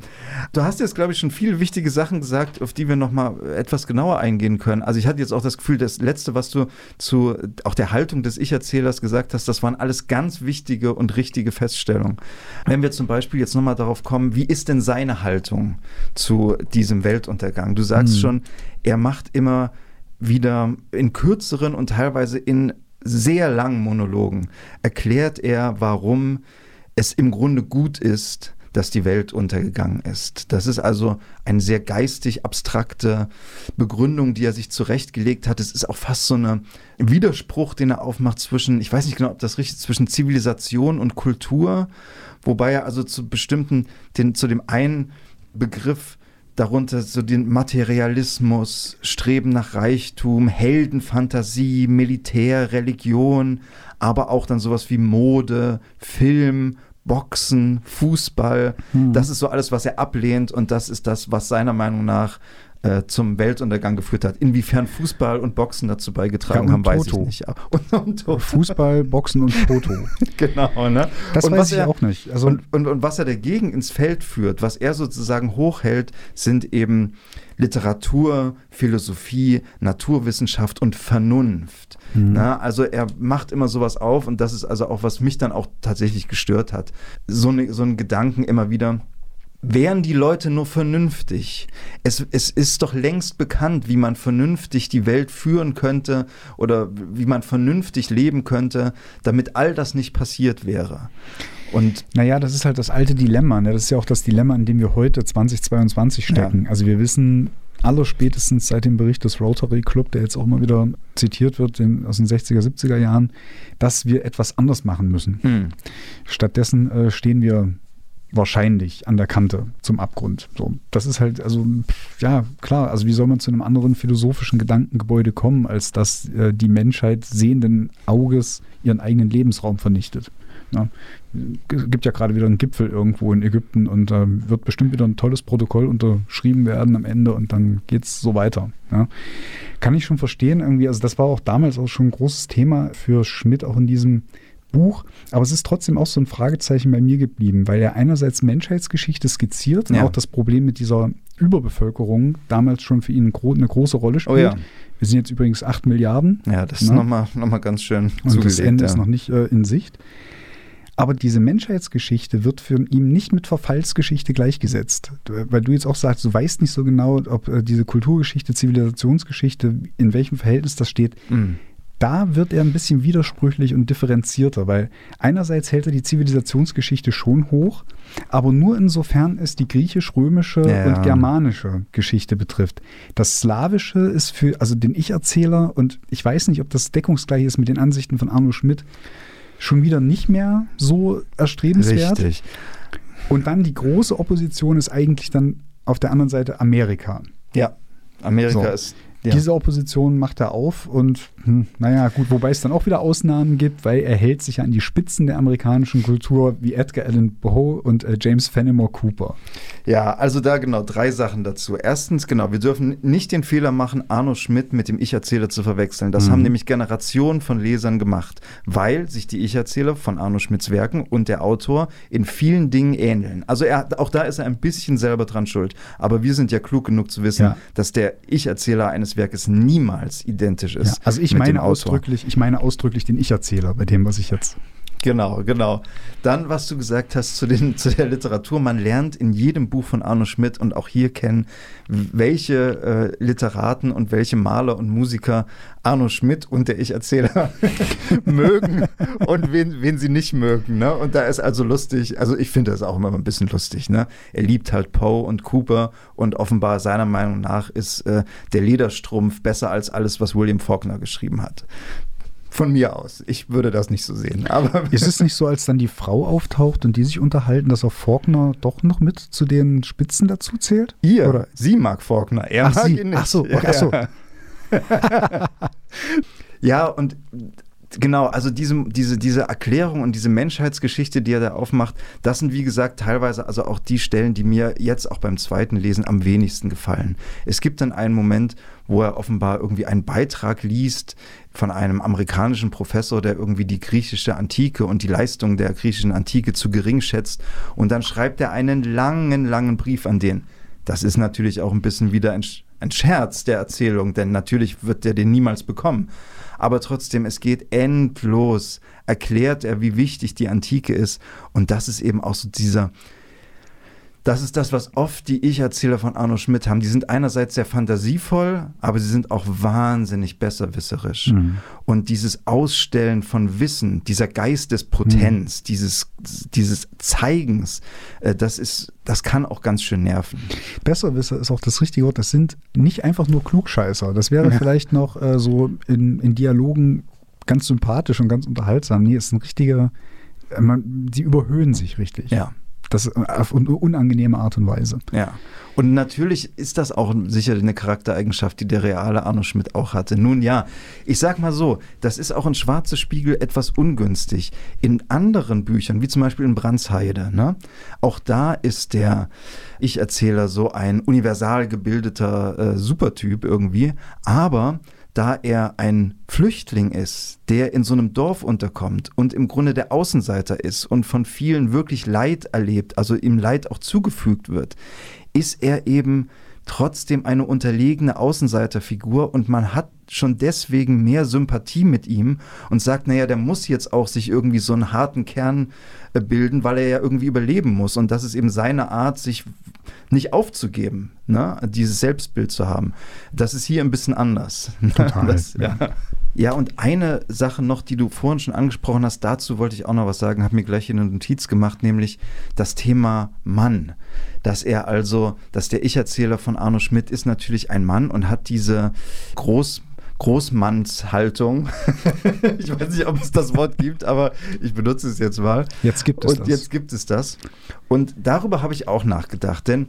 Du hast jetzt, glaube ich, schon viele wichtige Sachen gesagt, auf die wir nochmal etwas genauer eingehen können. Also ich hatte jetzt auch das Gefühl, das Letzte, was du zu auch der Haltung des Ich-Erzählers gesagt hast, das waren alles ganz wichtige und richtige Feststellungen. Wenn wir zum Beispiel jetzt nochmal darauf kommen, wie ist denn seine Haltung zu diesem Weltuntergang? Du sagst Hm. schon, er macht immer wieder in kürzeren und teilweise in sehr langen Monologen erklärt er, warum es im Grunde gut ist, dass die Welt untergegangen ist. Das ist also eine sehr geistig abstrakte Begründung, die er sich zurechtgelegt hat. Es ist auch fast so ein Widerspruch, den er aufmacht zwischen, ich weiß nicht genau, ob das richtig ist, zwischen Zivilisation und Kultur, wobei er also zu bestimmten, den, zu dem einen Begriff darunter so den Materialismus, Streben nach Reichtum, Heldenfantasie, Militär, Religion, aber auch dann sowas wie Mode, Film, Boxen, Fußball. Hm. Das ist so alles, was er ablehnt und das ist das, was seiner Meinung nach äh, zum Weltuntergang geführt hat. Inwiefern Fußball und Boxen dazu beigetragen Ja, haben, weiß ich Toto. nicht. Und, und Toto. Fußball, Boxen und Foto. genau, ne? Das und weiß was ich er, auch nicht. Also, und, und, was er dagegen ins Feld führt, was er sozusagen hochhält, sind eben Literatur, Philosophie, Naturwissenschaft und Vernunft. Mhm. Na, also er macht immer sowas auf und das ist also auch, was mich dann auch tatsächlich gestört hat. So, ne, so ein Gedanken immer wieder. Wären die Leute nur vernünftig? Es, es ist doch längst bekannt, wie man vernünftig die Welt führen könnte oder wie man vernünftig leben könnte, damit all das nicht passiert wäre. Und Naja, das ist halt das alte Dilemma. Ne? Das ist ja auch das Dilemma, in dem wir heute 2022 stecken. Also wir wissen allerspätestens seit dem Bericht des Rotary Club, der jetzt auch mal wieder zitiert wird den, aus den 60er, 70er Jahren, dass wir etwas anders machen müssen. hm, Stattdessen äh, stehen wir wahrscheinlich an der Kante zum Abgrund. So, das ist halt, also, ja, klar, also wie soll man zu einem anderen philosophischen Gedankengebäude kommen, als dass äh, die Menschheit sehenden Auges ihren eigenen Lebensraum vernichtet. Ja, es gibt ja gerade wieder einen Gipfel irgendwo in Ägypten und da wird bestimmt wieder ein tolles Protokoll unterschrieben werden am Ende und dann geht es so weiter. Ja. Kann ich schon verstehen irgendwie, also das war auch damals auch schon ein großes Thema für Schmidt auch in diesem Buch, aber es ist trotzdem auch so ein Fragezeichen bei mir geblieben, weil er einerseits Menschheitsgeschichte skizziert und Ja. auch das Problem mit dieser Überbevölkerung damals schon für ihn eine große Rolle spielt. Oh ja. Wir sind jetzt übrigens 8 Milliarden ja, das ist Na? nochmal noch mal ganz schön und das. Ende ja. ist noch nicht äh, in Sicht. Aber diese Menschheitsgeschichte wird für ihn nicht mit Verfallsgeschichte gleichgesetzt. Weil du jetzt auch sagst, du weißt nicht so genau, ob äh, diese Kulturgeschichte, Zivilisationsgeschichte, in welchem Verhältnis das steht. Hm. Da wird er ein bisschen widersprüchlich und differenzierter, weil einerseits hält er die Zivilisationsgeschichte schon hoch, aber nur insofern es die griechisch-römische Ja. und germanische Geschichte betrifft. Das Slawische ist für, also den Ich-Erzähler, und ich weiß nicht, ob das deckungsgleich ist mit den Ansichten von Arno Schmidt, schon wieder nicht mehr so erstrebenswert. Richtig. Und dann die große Opposition ist eigentlich dann auf der anderen Seite Amerika. Ja, Amerika So. ist. Ja. Diese Opposition macht er auf und hm, naja, gut, wobei es dann auch wieder Ausnahmen gibt, weil er hält sich ja an die Spitzen der amerikanischen Kultur wie Edgar Allan Poe und äh, James Fenimore Cooper. Ja, also da genau drei Sachen dazu. Erstens, genau, wir dürfen nicht den Fehler machen, Arno Schmidt mit dem Ich-Erzähler zu verwechseln. Das Mhm. haben nämlich Generationen von Lesern gemacht, weil sich die Ich-Erzähler von Arno Schmidts Werken und der Autor in vielen Dingen ähneln. Also er, auch da ist er ein bisschen selber dran schuld. Aber wir sind ja klug genug zu wissen, Ja. dass der Ich-Erzähler eines Werkes niemals identisch ist. Ja, also ich meine ausdrücklich, ich meine ausdrücklich den Ich-Erzähler bei dem, was ich jetzt Genau, genau. Dann, was du gesagt hast zu, den, zu der Literatur, man lernt in jedem Buch von Arno Schmidt und auch hier kennen, welche äh, Literaten und welche Maler und Musiker Arno Schmidt und der Ich-Erzähler mögen und wen, wen sie nicht mögen. Ne? Und da ist also lustig, also ich finde das auch immer ein bisschen lustig. Ne? Er liebt halt Poe und Cooper und offenbar seiner Meinung nach ist äh, der Lederstrumpf besser als alles, was William Faulkner geschrieben hat. Von mir aus. Ich würde das nicht so sehen. Aber ist es nicht so, als dann die Frau auftaucht und die sich unterhalten, dass auch Faulkner doch noch mit zu den Spitzen dazu zählt? Ihr, Oder? sie mag Faulkner, er ach, mag sie. ihn nicht. Ach so, okay, ach so. ja, und genau, also diese, diese, diese Erklärung und diese Menschheitsgeschichte, die er da aufmacht, das sind wie gesagt teilweise also auch die Stellen, die mir jetzt auch beim zweiten Lesen am wenigsten gefallen. Es gibt dann einen Moment, wo er offenbar irgendwie einen Beitrag liest von einem amerikanischen Professor, der irgendwie die griechische Antike und die Leistung der griechischen Antike zu gering schätzt. Und dann schreibt er einen langen, langen Brief an den. Das ist natürlich auch ein bisschen wieder ein, ein Scherz der Erzählung, denn natürlich wird der den niemals bekommen aber trotzdem, es geht endlos. Erklärt er, wie wichtig die Antike ist. Und das ist eben auch so dieser, das ist das, was oft die Ich-Erzähler von Arno Schmidt haben. Die sind einerseits sehr fantasievoll, aber sie sind auch wahnsinnig besserwisserisch. Mhm. Und dieses Ausstellen von Wissen, dieser Geist des Potenz, mhm. dieses, dieses Zeigens, äh, das ist, das kann auch ganz schön nerven. Besserwisser ist auch das richtige Wort. Das sind nicht einfach nur Klugscheißer. Das wäre ja. vielleicht noch äh, so in, in Dialogen ganz sympathisch und ganz unterhaltsam. Nee, es ist ein richtiger, äh, man, sie überhöhen sich richtig. Ja. Das auf eine unangenehme Art und Weise. Ja. Und natürlich ist das auch sicher eine Charaktereigenschaft, die der reale Arno Schmidt auch hatte. Nun ja, ich sag mal so, das ist auch in Schwarze Spiegel etwas ungünstig. In anderen Büchern, wie zum Beispiel in Brandsheide, ne, auch da ist der Ich-Erzähler so ein universal gebildeter äh, Supertyp irgendwie, aber da er ein Flüchtling ist, der in so einem Dorf unterkommt und im Grunde der Außenseiter ist und von vielen wirklich Leid erlebt, also ihm Leid auch zugefügt wird, ist er eben trotzdem eine unterlegene Außenseiterfigur und man hat schon deswegen mehr Sympathie mit ihm und sagt, naja, der muss jetzt auch sich irgendwie so einen harten Kern äh, bilden, weil er ja irgendwie überleben muss. Und das ist eben seine Art, sich nicht aufzugeben, ne? dieses Selbstbild zu haben. Das ist hier ein bisschen anders. Total. Das, ja. ja, und eine Sache noch, die du vorhin schon angesprochen hast, dazu wollte ich auch noch was sagen, habe mir gleich eine Notiz gemacht, nämlich das Thema Mann. Dass er also, dass der Ich-Erzähler von Arno Schmidt ist natürlich ein Mann und hat diese Groß- Großmannshaltung. ich weiß nicht, ob es das Wort gibt, aber ich benutze es jetzt mal. Jetzt gibt es Und das. jetzt gibt es das. Und darüber habe ich auch nachgedacht, denn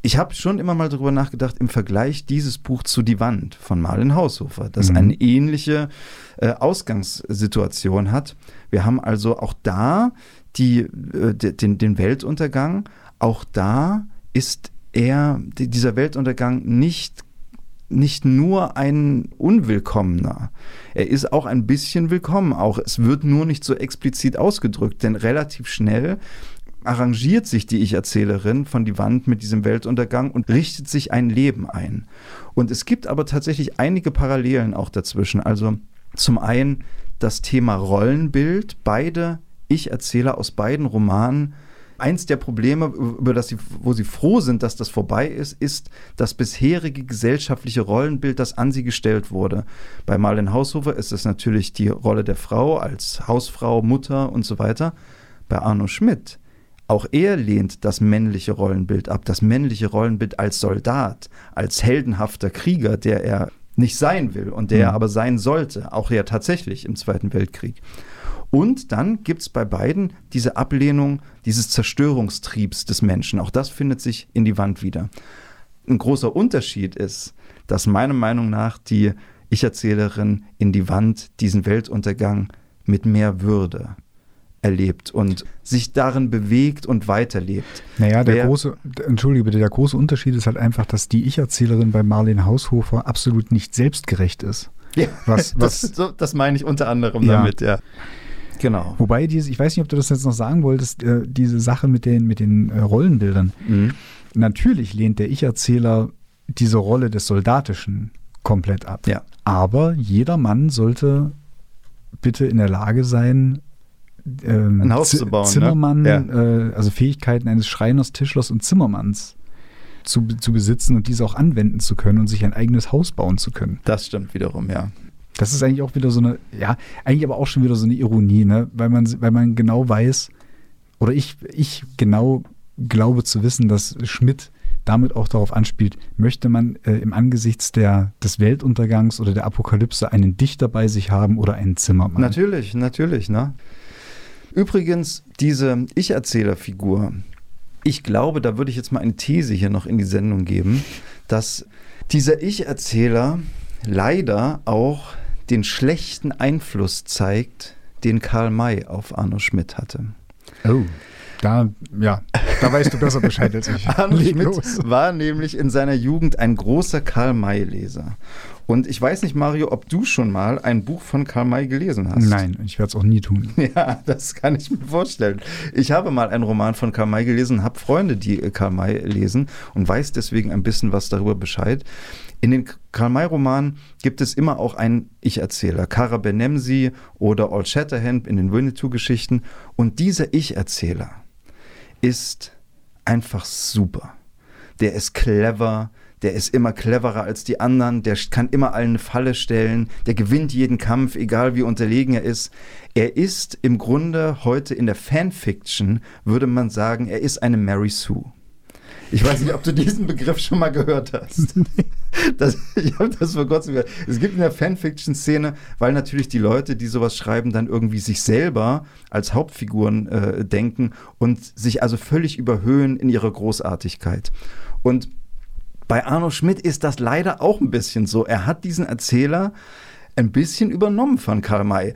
ich habe schon immer mal darüber nachgedacht, im Vergleich dieses Buch zu Die Wand von Marlin Haushofer, das mhm. eine ähnliche äh, Ausgangssituation hat. Wir haben also auch da die, äh, den, den Weltuntergang, auch da ist er, dieser Weltuntergang nicht nicht nur ein unwillkommener. Er ist auch ein bisschen willkommen. Auch es wird nur nicht so explizit ausgedrückt, denn relativ schnell arrangiert sich die Ich-Erzählerin von die Wand mit diesem Weltuntergang und richtet sich ein Leben ein. Und es gibt aber tatsächlich einige Parallelen auch dazwischen. Also zum einen das Thema Rollenbild. Beide Ich-Erzähler aus beiden Romanen eins der Probleme, über das sie, wo sie froh sind, dass das vorbei ist, ist das bisherige gesellschaftliche Rollenbild, das an sie gestellt wurde. Bei Marlen Haushofer ist es natürlich die Rolle der Frau als Hausfrau, Mutter und so weiter. Bei Arno Schmidt auch er lehnt das männliche Rollenbild ab, das männliche Rollenbild als Soldat, als heldenhafter Krieger, der er nicht sein will und der mhm. er aber sein sollte, auch ja tatsächlich im Zweiten Weltkrieg. Und dann gibt es bei beiden diese Ablehnung dieses Zerstörungstriebs des Menschen. Auch das findet sich in die Wand wieder. Ein großer Unterschied ist, dass meiner Meinung nach die Ich-Erzählerin in die Wand diesen Weltuntergang mit mehr Würde erlebt und sich darin bewegt und weiterlebt. Naja, der Wer, große, entschuldige bitte, der große Unterschied ist halt einfach, dass die Ich-Erzählerin bei Marlene Haushofer absolut nicht selbstgerecht ist. Ja, was, was, das, so, das meine ich unter anderem ja. damit, ja. Genau. Wobei, diese, ich weiß nicht, ob du das jetzt noch sagen wolltest, äh, diese Sache mit den, mit den äh, Rollenbildern. Mhm. Natürlich lehnt der Ich-Erzähler diese Rolle des Soldatischen komplett ab. Ja. Aber jeder Mann sollte bitte in der Lage sein, ähm, Ein Haus Z- zu bauen, ne? Zimmermann, Ja. äh, also Fähigkeiten eines Schreiners, Tischlers und Zimmermanns zu, zu besitzen und diese auch anwenden zu können und sich ein eigenes Haus bauen zu können. Das stimmt wiederum, ja. Das ist eigentlich auch wieder so eine, ja, eigentlich aber auch schon wieder so eine Ironie, ne? Weil man, weil man genau weiß, oder ich, ich genau glaube zu wissen, dass Schmidt damit auch darauf anspielt, möchte man äh, im Angesichts der, des Weltuntergangs oder der Apokalypse einen Dichter bei sich haben oder einen Zimmermann? Natürlich, natürlich, ne? Übrigens, diese Ich-Erzähler-Figur, ich glaube, da würde ich jetzt mal eine These hier noch in die Sendung geben, dass dieser Ich-Erzähler leider auch den schlechten Einfluss zeigt, den Karl May auf Arno Schmidt hatte. Oh, da, ja, da weißt du besser Bescheid als ich. Arno Schmidt war nämlich in seiner Jugend ein großer Karl May-Leser. Und ich weiß nicht, Mario, ob du schon mal ein Buch von Karl May gelesen hast. Nein, ich werde es auch nie tun. Ja, das kann ich mir vorstellen. Ich habe mal einen Roman von Karl May gelesen, habe Freunde, die äh, Karl May lesen und weiß deswegen ein bisschen was darüber Bescheid. In den Karl May-Romanen gibt es immer auch einen Ich-Erzähler, Kara Benemsi oder Old Shatterhand in den Winnetou-Geschichten. Und dieser Ich-Erzähler ist einfach super. Der ist clever, der ist immer cleverer als die anderen, der kann immer allen eine Falle stellen, der gewinnt jeden Kampf, egal wie unterlegen er ist. Er ist im Grunde heute in der Fanfiction, würde man sagen, er ist eine Mary Sue. Ich weiß nicht, ob du diesen Begriff schon mal gehört hast. Das, ich habe das vor kurzem gehört. Es gibt in der Fanfiction-Szene, weil natürlich die Leute, die sowas schreiben, dann irgendwie sich selber als Hauptfiguren äh, denken und sich also völlig überhöhen in ihrer Großartigkeit. Und bei Arno Schmidt ist das leider auch ein bisschen so. Er hat diesen Erzähler ein bisschen übernommen von Karl May.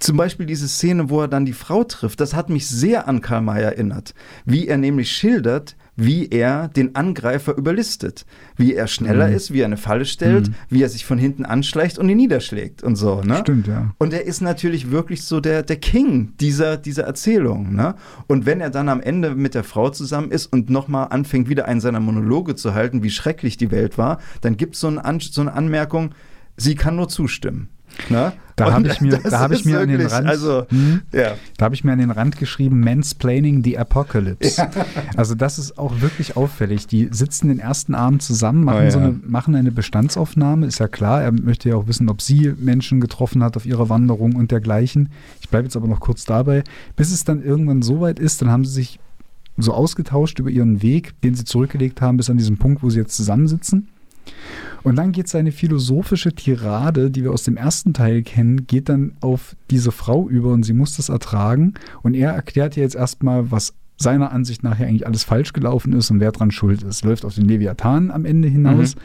Zum Beispiel diese Szene, wo er dann die Frau trifft, das hat mich sehr an Karl May erinnert. Wie er nämlich schildert, wie er den Angreifer überlistet. Wie er schneller Mhm. ist, wie er eine Falle stellt, Mhm. wie er sich von hinten anschleicht und ihn niederschlägt und so. Ne? Stimmt, ja. Und er ist natürlich wirklich so der, der King dieser, dieser Erzählung. Ne? Und wenn er dann am Ende mit der Frau zusammen ist und nochmal anfängt, wieder einen seiner Monologe zu halten, wie schrecklich die Welt war, dann gibt so es eine Anmerkung, sie kann nur zustimmen. Ne? Da habe ich mir, da habe ich mir an den Rand, Also, Hm? ja. da habe ich mir an den Rand geschrieben, Mansplaining the Apocalypse. Also das ist auch wirklich auffällig. Die sitzen den ersten Abend zusammen, machen, Oh ja. so eine, machen eine Bestandsaufnahme, ist ja klar. Er möchte ja auch wissen, ob sie Menschen getroffen hat auf ihrer Wanderung und dergleichen. Ich bleibe jetzt aber noch kurz dabei. Bis es dann irgendwann so weit ist, dann haben sie sich so ausgetauscht über ihren Weg, den sie zurückgelegt haben, bis an diesen Punkt, wo sie jetzt zusammensitzen. Und dann geht seine philosophische Tirade, die wir aus dem ersten Teil kennen, geht dann auf diese Frau über und sie muss das ertragen. Und er erklärt ihr jetzt erstmal, was seiner Ansicht nach ja eigentlich alles falsch gelaufen ist und wer dran schuld ist. Läuft auf den Leviathan am Ende hinaus. Mhm.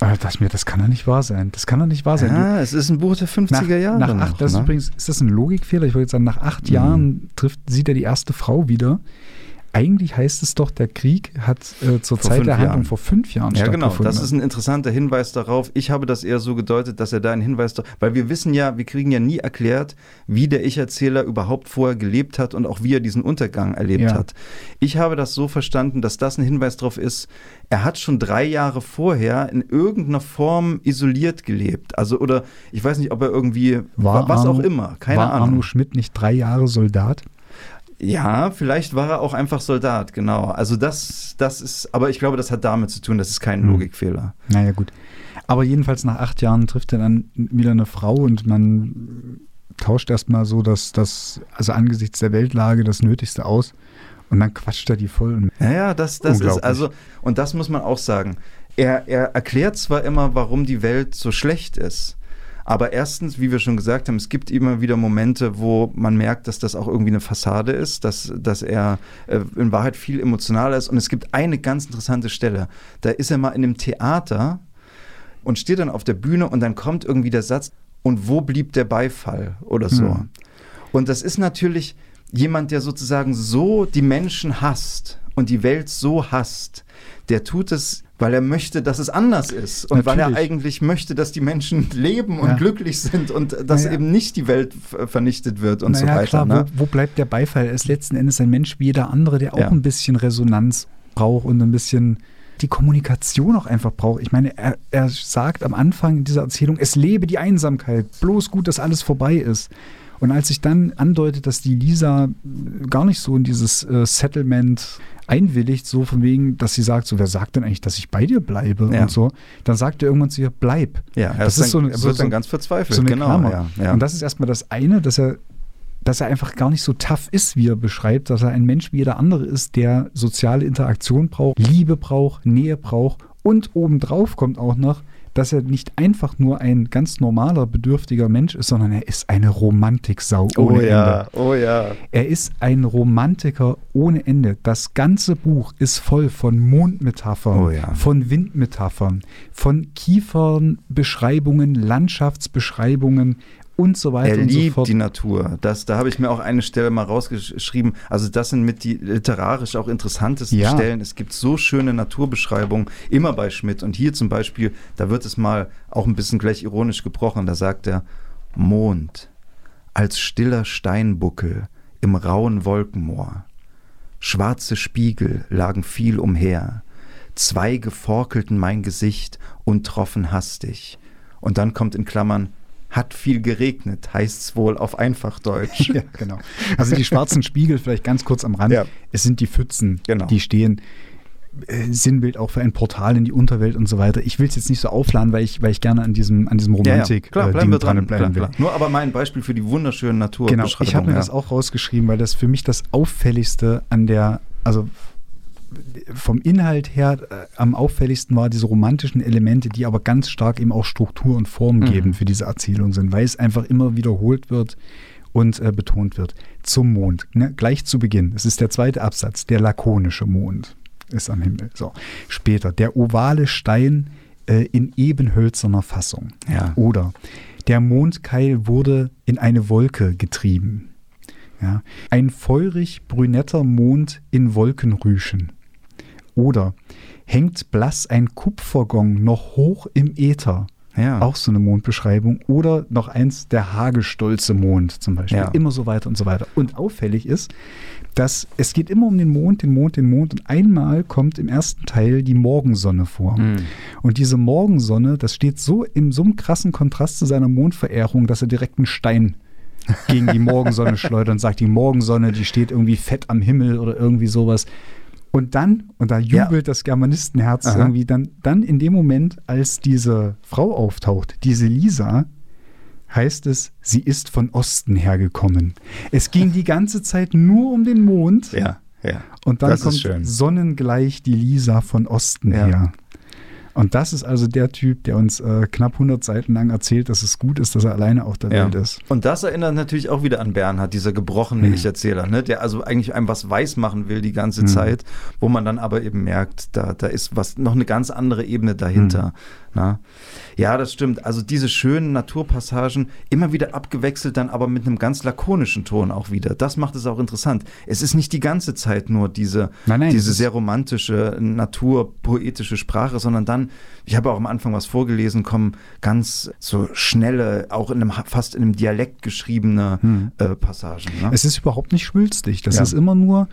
Aber ich dachte mir, das kann doch nicht wahr sein. Das kann doch nicht wahr sein. Du- ja, es ist ein Buch der 50er Jahre. nach acht, das ist ne? übrigens, ist das ein Logikfehler? Ich wollte jetzt sagen, nach acht Mhm. Jahren trifft, sieht er die erste Frau wieder. Eigentlich heißt es doch, der Krieg hat äh, zur Vor Zeit der Handlung Jahren. vor fünf Jahren Ja, genau. stattgefunden. Das ist ein interessanter Hinweis darauf. Ich habe das eher so gedeutet, dass er da einen Hinweis, dar- weil wir wissen ja, wir kriegen ja nie erklärt, wie der Ich-Erzähler überhaupt vorher gelebt hat und auch wie er diesen Untergang erlebt Ja. hat. Ich habe das so verstanden, dass das ein Hinweis darauf ist, er hat schon drei Jahre vorher in irgendeiner Form isoliert gelebt. Also, oder ich weiß nicht, ob er irgendwie, War was Arno- auch immer, keine War Ahnung. Arno Schmidt nicht drei Jahre Soldat? Ja, vielleicht war er auch einfach Soldat, genau. Also das, das ist, aber ich glaube, das hat damit zu tun, das ist kein Hm. Logikfehler. Naja, gut. Aber jedenfalls nach acht Jahren trifft er dann wieder eine Frau und man tauscht erstmal so das, das, also angesichts der Weltlage das Nötigste aus. Und dann quatscht er die voll. Und Ja, ja, das, das ist also, und das muss man auch sagen. Er, er erklärt zwar immer, warum die Welt so schlecht ist, aber erstens, wie wir schon gesagt haben, es gibt immer wieder Momente, wo man merkt, dass das auch irgendwie eine Fassade ist, dass, dass er äh, in Wahrheit viel emotionaler ist. Und es gibt eine ganz interessante Stelle. Da ist er mal in einem Theater und steht dann auf der Bühne und dann kommt irgendwie der Satz, und wo blieb der Beifall oder so. Hm. Und das ist natürlich jemand, der sozusagen so die Menschen hasst und die Welt so hasst, der tut es, weil er möchte, dass es anders ist und weil er Natürlich. eigentlich möchte, dass die Menschen leben und Ja. glücklich sind und dass Naja. eben nicht die Welt vernichtet wird und so naja, weiter. klar, ne? wo, wo bleibt der Beifall? Er ist letzten Endes ein Mensch wie jeder andere, der auch Ja. ein bisschen Resonanz braucht und ein bisschen die Kommunikation auch einfach braucht. Ich meine, er, er sagt am Anfang dieser Erzählung, es lebe die Einsamkeit, bloß gut, dass alles vorbei ist. Und als ich dann andeutet, dass die Lisa gar nicht so in dieses äh, Settlement einwilligt, so von wegen, dass sie sagt, so wer sagt denn eigentlich, dass ich bei dir bleibe Ja. und so, dann sagt er irgendwann zu ihr, bleib. Ja, er das ist so, dann, eine- so, wird so, dann ganz verzweifelt. so eine genau, Klammer. Ja, ja. Und das ist erstmal das eine, dass er dass er einfach gar nicht so tough ist, wie er beschreibt, dass er ein Mensch wie jeder andere ist, der soziale Interaktion braucht, Liebe braucht, Nähe braucht und obendrauf kommt auch noch, dass er nicht einfach nur ein ganz normaler, bedürftiger Mensch ist, sondern er ist eine Romantiksau oh ohne ja, Ende. oh ja. Er ist ein Romantiker ohne Ende. Das ganze Buch ist voll von Mondmetaphern, Oh ja. von Windmetaphern, von Kiefernbeschreibungen, Landschaftsbeschreibungen und so weiter Er und so liebt fort. die Natur. Das, da habe ich mir auch eine Stelle mal rausgeschrieben. Also das sind mit die literarisch auch interessantesten Ja. Stellen. Es gibt so schöne Naturbeschreibungen, immer bei Schmidt. Und hier zum Beispiel, da wird es mal auch ein bisschen gleich ironisch gebrochen. Da sagt er, Mond als stiller Steinbuckel im rauen Wolkenmoor. Schwarze Spiegel lagen viel umher. Zweige forkelten mein Gesicht und troffen hastig. Und dann kommt in Klammern, hat viel geregnet, heißt's wohl auf Einfachdeutsch. Ja, genau. Also die schwarzen Spiegel, vielleicht ganz kurz am Rand, Ja. es sind die Pfützen, Genau. die stehen. äh, Sinnbild auch für ein Portal in die Unterwelt und so weiter. Ich will es jetzt nicht so aufladen, weil ich, weil ich gerne an diesem, an diesem Romantik klar, äh, bleiben Ding wir dran. bleiben Klar, will. klar. Nur aber mal ein Beispiel für die wunderschönen Natur. Genau, ich habe mir ja. das auch rausgeschrieben, weil das für mich das auffälligste an der, also vom Inhalt her äh, am auffälligsten war diese romantischen Elemente, die aber ganz stark eben auch Struktur und Form Mhm. geben für diese Erzählung sind, weil es einfach immer wiederholt wird und äh, betont wird. Zum Mond, ne? gleich zu Beginn, es ist der zweite Absatz, der lakonische Mond ist am Himmel. So, später, der ovale Stein äh, in ebenhölzerner Fassung. Ja. Oder der Mondkeil wurde in eine Wolke getrieben. Ja. Ein feurig brünetter Mond in Wolkenrüschen. Oder hängt blass ein Kupfergong noch hoch im Äther. Ja. Auch so eine Mondbeschreibung. Oder noch eins, der hagestolze Mond zum Beispiel. Ja. Immer so weiter und so weiter. Und auffällig ist, dass es geht immer um den Mond, den Mond, den Mond. Und einmal kommt im ersten Teil die Morgensonne vor. Mhm. Und diese Morgensonne, das steht so in so einem krassen Kontrast zu seiner Mondverehrung, dass er direkt einen Stein gegen die Morgensonne schleudert und sagt, die Morgensonne, die steht irgendwie fett am Himmel oder irgendwie sowas. Und dann, und da jubelt das Germanistenherz Aha. irgendwie, dann, dann in dem Moment, als diese Frau auftaucht, diese Lisa, heißt es, sie ist von Osten hergekommen. Es ging die ganze Zeit nur um den Mond. Ja, ja. Und dann Das kommt sonnengleich die Lisa von Osten Ja. her. Und das ist also der Typ, der uns äh, knapp 100 Seiten lang erzählt, dass es gut ist, dass er alleine auf der Ja. Welt ist. Und das erinnert natürlich auch wieder an Bernhard, dieser gebrochene Mhm. Ich-Erzähler, ne? der also eigentlich einem was weiß machen will die ganze Mhm. Zeit, wo man dann aber eben merkt, da, da ist was noch eine ganz andere Ebene dahinter. Mhm. Na? Ja, das stimmt. Also diese schönen Naturpassagen, immer wieder abgewechselt, dann aber mit einem ganz lakonischen Ton auch wieder. Das macht es auch interessant. Es ist nicht die ganze Zeit nur diese, Nein, nein, diese sehr romantische, naturpoetische Sprache, sondern dann, ich habe auch am Anfang was vorgelesen, kommen ganz so schnelle, auch in einem fast in einem Dialekt geschriebene Hm. äh, Passagen. Ne? Es ist überhaupt nicht schwülstig. Das Ja. ist immer nur,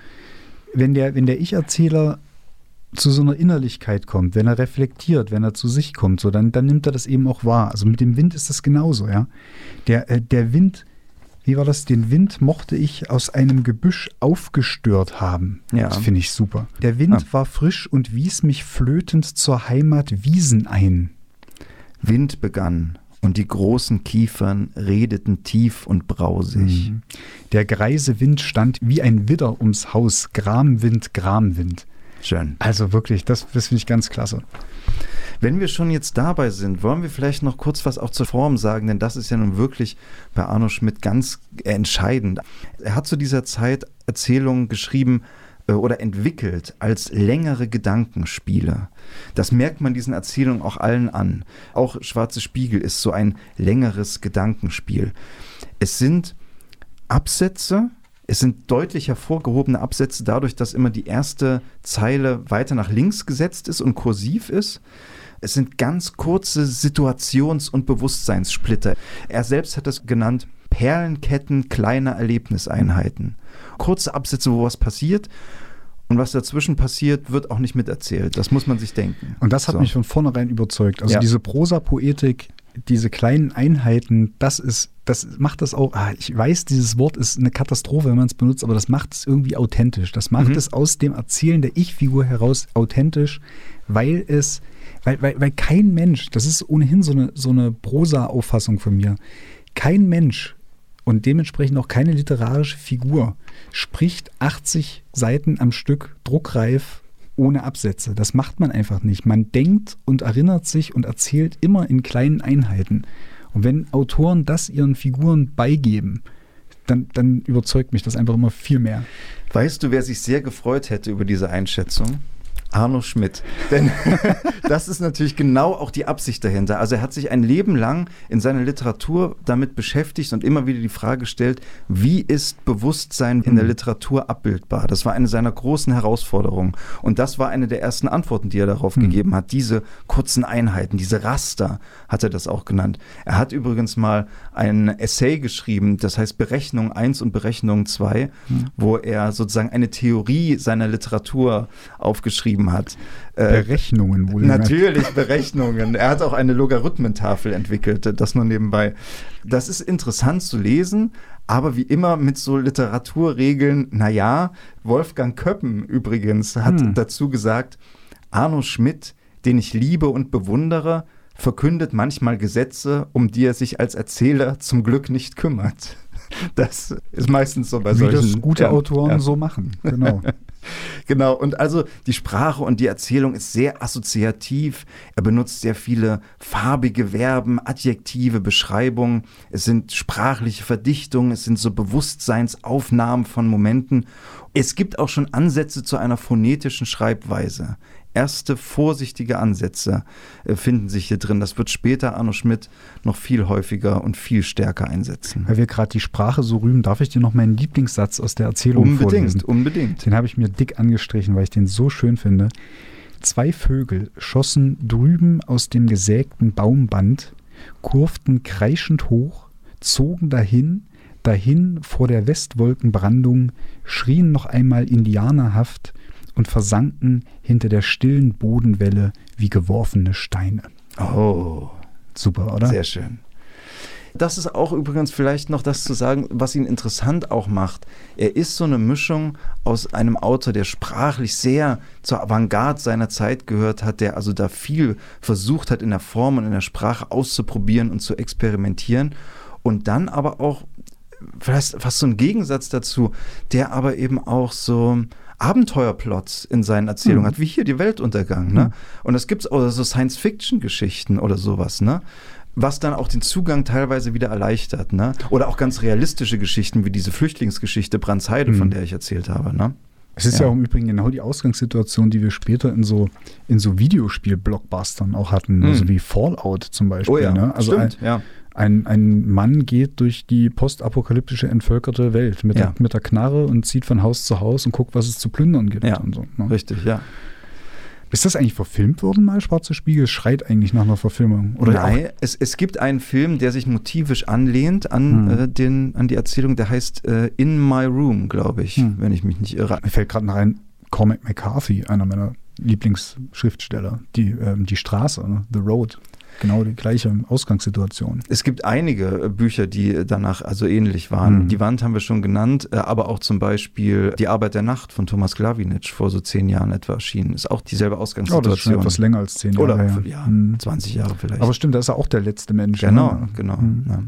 wenn der, wenn der Ich-Erzähler zu so einer Innerlichkeit kommt, wenn er reflektiert, wenn er zu sich kommt, so, dann, dann nimmt er das eben auch wahr. Also mit dem Wind ist das genauso, ja. Der, äh, der Wind, wie war das? Den Wind mochte ich aus einem Gebüsch aufgestört haben. Ja. Das finde ich super. Der Wind Ja. war frisch und wies mich flötend zur Heimat Wiesen ein. Wind begann und die großen Kiefern redeten tief und brausig. Mhm. Der greise Wind stand wie ein Widder ums Haus, Gramwind, Gramwind. Schön. Also wirklich, das, das finde ich ganz klasse. Wenn wir schon jetzt dabei sind, wollen wir vielleicht noch kurz was auch zur Form sagen, denn das ist ja nun wirklich bei Arno Schmidt ganz entscheidend. Er hat zu dieser Zeit Erzählungen geschrieben äh, oder entwickelt als längere Gedankenspiele. Das merkt man diesen Erzählungen auch allen an. Auch Schwarze Spiegel ist so ein längeres Gedankenspiel. Es sind Absätze, es sind deutlich hervorgehobene Absätze dadurch, dass immer die erste Zeile weiter nach links gesetzt ist und kursiv ist. Es sind ganz kurze Situations- und Bewusstseinssplitter. Er selbst hat das genannt Perlenketten kleiner Erlebniseinheiten. Kurze Absätze, wo was passiert und was dazwischen passiert, wird auch nicht miterzählt. Das muss man sich denken. Und das hat So. mich von vornherein überzeugt. Also Ja. diese Prosa-Poetik diese kleinen Einheiten, das ist, das macht das auch, ah, ich weiß, dieses Wort ist eine Katastrophe, wenn man es benutzt, aber das macht es irgendwie authentisch. Das macht Mhm. es aus dem Erzählen der Ich-Figur heraus authentisch, weil es, weil, weil, weil kein Mensch, das ist ohnehin so eine, so eine Prosa-Auffassung von mir, kein Mensch und dementsprechend auch keine literarische Figur spricht 80 Seiten am Stück druckreif ohne Absätze. Das macht man einfach nicht. Man denkt und erinnert sich und erzählt immer in kleinen Einheiten. Und wenn Autoren das ihren Figuren beigeben, dann, dann überzeugt mich das einfach immer viel mehr. Weißt du, wer sich sehr gefreut hätte über diese Einschätzung? Arno Schmidt. Denn das ist natürlich genau auch die Absicht dahinter. Also er hat sich ein Leben lang in seiner Literatur damit beschäftigt und immer wieder die Frage gestellt, wie ist Bewusstsein in der Literatur abbildbar? Das war eine seiner großen Herausforderungen. Und das war eine der ersten Antworten, die er darauf gegeben hat. Diese kurzen Einheiten, diese Raster hat er das auch genannt. Er hat übrigens mal ein Essay geschrieben, das heißt Berechnung 1 und Berechnung 2, wo er sozusagen eine Theorie seiner Literatur aufgeschrieben hat. Äh, Berechnungen wohl. Natürlich Berechnungen. Er hat auch eine Logarithmentafel entwickelt, das nur nebenbei. Das ist interessant zu lesen, aber wie immer mit so Literaturregeln, naja, Wolfgang Köppen übrigens hat Hm. dazu gesagt, Arno Schmidt, den ich liebe und bewundere, verkündet manchmal Gesetze, um die er sich als Erzähler zum Glück nicht kümmert. Das ist meistens so bei Wie solchen das gute ja, Autoren ja. so machen. Genau. Genau, und also die Sprache und die Erzählung ist sehr assoziativ. Er benutzt sehr viele farbige Verben, Adjektive, Beschreibungen. Es sind sprachliche Verdichtungen, es sind so Bewusstseinsaufnahmen von Momenten. Es gibt auch schon Ansätze zu einer phonetischen Schreibweise. Erste vorsichtige Ansätze äh, finden sich hier drin. Das wird später Arno Schmidt noch viel häufiger und viel stärker einsetzen. Weil wir gerade die Sprache so rühmen, darf ich dir noch meinen Lieblingssatz aus der Erzählung vorlesen? Unbedingt, unbedingt. Den habe ich mir dick angestrichen, weil ich den so schön finde. Zwei Vögel schossen drüben aus dem gesägten Baumband, kurften kreischend hoch, zogen dahin, dahin vor der Westwolkenbrandung, schrien noch einmal indianerhaft und versanken hinter der stillen Bodenwelle wie geworfene Steine. Oh. Super, oder? Sehr schön. Das ist auch übrigens vielleicht noch das zu sagen, was ihn interessant auch macht. Er ist so eine Mischung aus einem Autor, der sprachlich sehr zur Avantgarde seiner Zeit gehört hat, der also da viel versucht hat in der Form und in der Sprache auszuprobieren und zu experimentieren und dann aber auch vielleicht fast so ein Gegensatz dazu, der aber eben auch so Abenteuerplots in seinen Erzählungen Mhm. hat, wie hier die Weltuntergang. Ne? Und das gibt es auch so Science-Fiction-Geschichten oder sowas, ne? was dann auch den Zugang teilweise wieder erleichtert. Ne? Oder auch ganz realistische Geschichten wie diese Flüchtlingsgeschichte Brandsheide, von Mhm. der ich erzählt habe. Ne? Es ist ja. Ja. auch im Übrigen genau die Ausgangssituation, die wir später in so, in so Videospiel-Blockbustern auch hatten, Mhm. also wie Fallout zum Beispiel. ne? Also ein, stimmt. ja. Ein, ein Mann geht durch die postapokalyptische entvölkerte Welt mit, Ja. der, mit der Knarre und zieht von Haus zu Haus und guckt, was es zu plündern gibt. Ja, so, ne? Richtig, ja. Ist das eigentlich verfilmt worden mal, Schwarze Spiegel? Schreit eigentlich nach einer Verfilmung. Oder Nein, es, es gibt einen Film, der sich motivisch anlehnt an, Hm. äh, den, an die Erzählung, der heißt äh, In My Room, glaube ich, Hm. wenn ich mich nicht irre. Mir fällt gerade noch ein, Cormac McCarthy, einer meiner Lieblingsschriftsteller. Die, ähm, die Straße, ne? The Road. Genau die gleiche Ausgangssituation. Es gibt einige äh, Bücher, die äh, danach also ähnlich waren. Mhm. Die Wand haben wir schon genannt, äh, aber auch zum Beispiel Die Arbeit der Nacht von Thomas Glawinitsch vor so zehn Jahren etwa erschienen. Ist auch dieselbe Oh, das ist schon Ausgangssituation. etwas länger als zehn Jahre. Oder her. ja, Mhm. 20 Jahre vielleicht. Aber stimmt, da ist er auch der letzte Mensch. genau, ne? genau. Mhm. Ja.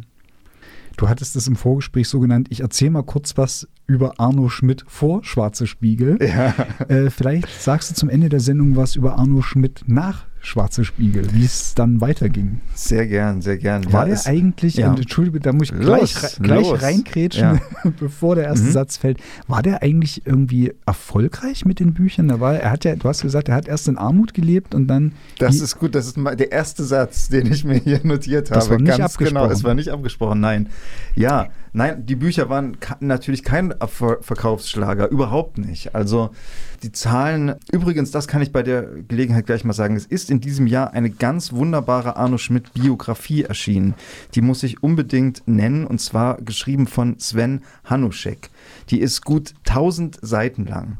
Du hattest es im Vorgespräch so genannt. Ich erzähle mal kurz was über Arno Schmidt vor Schwarze Spiegel. Ja. Äh, vielleicht sagst du zum Ende der Sendung was über Arno Schmidt nach Schwarze Spiegel, wie es dann weiterging. Sehr gern, sehr gern. War ja, der es- eigentlich, ja. und entschuldige, da muss ich Los, gleich, gleich los. reinkrätschen, Ja. bevor der erste Mhm. Satz fällt. War der eigentlich irgendwie erfolgreich mit den Büchern? Da war, er hat ja, du hast gesagt, er hat erst in Armut gelebt und dann. Das ist gut, das ist mal der erste Satz, den ich mir hier notiert habe. Das war nicht Ganz abgesprochen. Genau, es war nicht abgesprochen, nein. Ja, nein, die Bücher waren natürlich kein Verkaufsschlager, überhaupt nicht. Also die Zahlen, übrigens, das kann ich bei der Gelegenheit gleich mal sagen, es ist in diesem Jahr eine ganz wunderbare Arno Schmidt Biografie erschienen. Die muss ich unbedingt nennen und zwar geschrieben von Sven Hanuschek. Die ist gut 1000 Seiten lang.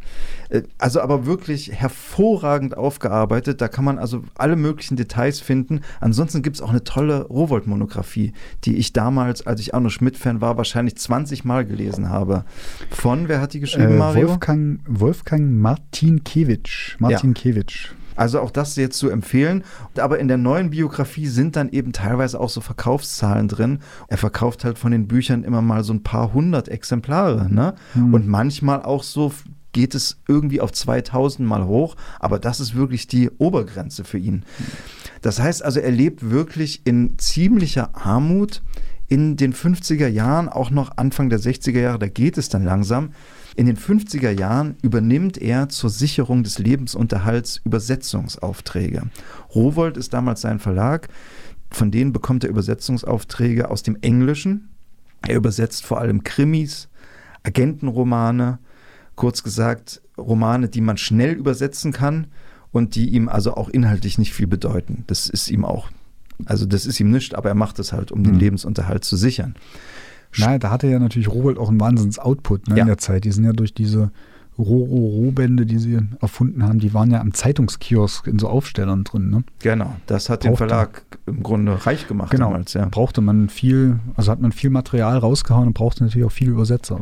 Äh, also aber wirklich hervorragend aufgearbeitet. Da kann man also alle möglichen Details finden. Ansonsten gibt es auch eine tolle Rowold-Monographie, die ich damals, als ich Arno Schmidt-Fan war, wahrscheinlich 20 Mal gelesen habe. Von, wer hat die geschrieben, Äh, Mario? Wolfgang, Wolfgang Martinkiewicz. Martinkiewicz. Also auch das jetzt zu empfehlen. Aber in der neuen Biografie sind dann eben teilweise auch so Verkaufszahlen drin. Er verkauft halt von den Büchern immer mal so ein paar hundert Exemplare. Ne? Hm. Und manchmal auch so geht es irgendwie auf 2000 mal hoch. Aber das ist wirklich die Obergrenze für ihn. Das heißt also, er lebt wirklich in ziemlicher Armut. In den 50er Jahren, auch noch Anfang der 60er Jahre, da geht es dann langsam. In den 50er Jahren übernimmt er zur Sicherung des Lebensunterhalts Übersetzungsaufträge. Rowold ist damals sein Verlag. Von denen bekommt er Übersetzungsaufträge aus dem Englischen. Er übersetzt vor allem Krimis, Agentenromane, kurz gesagt Romane, die man schnell übersetzen kann und die ihm also auch inhaltlich nicht viel bedeuten. Das ist ihm auch, also das ist ihm nicht, aber er macht es halt, um den Mhm. Lebensunterhalt zu sichern. Nein, da hatte ja natürlich Rowold auch einen Wahnsinns-Output ne, Ja. in der Zeit. Die sind ja durch diese Roro-Rohbände, die sie erfunden haben, die waren ja am Zeitungskiosk in so Aufstellern drin. Ne? Genau, das hat den Brauchte- Verlag im Grunde reich gemacht Genau. damals, ja. Brauchte man viel, also hat man viel Material rausgehauen und brauchte natürlich auch viele Übersetzer.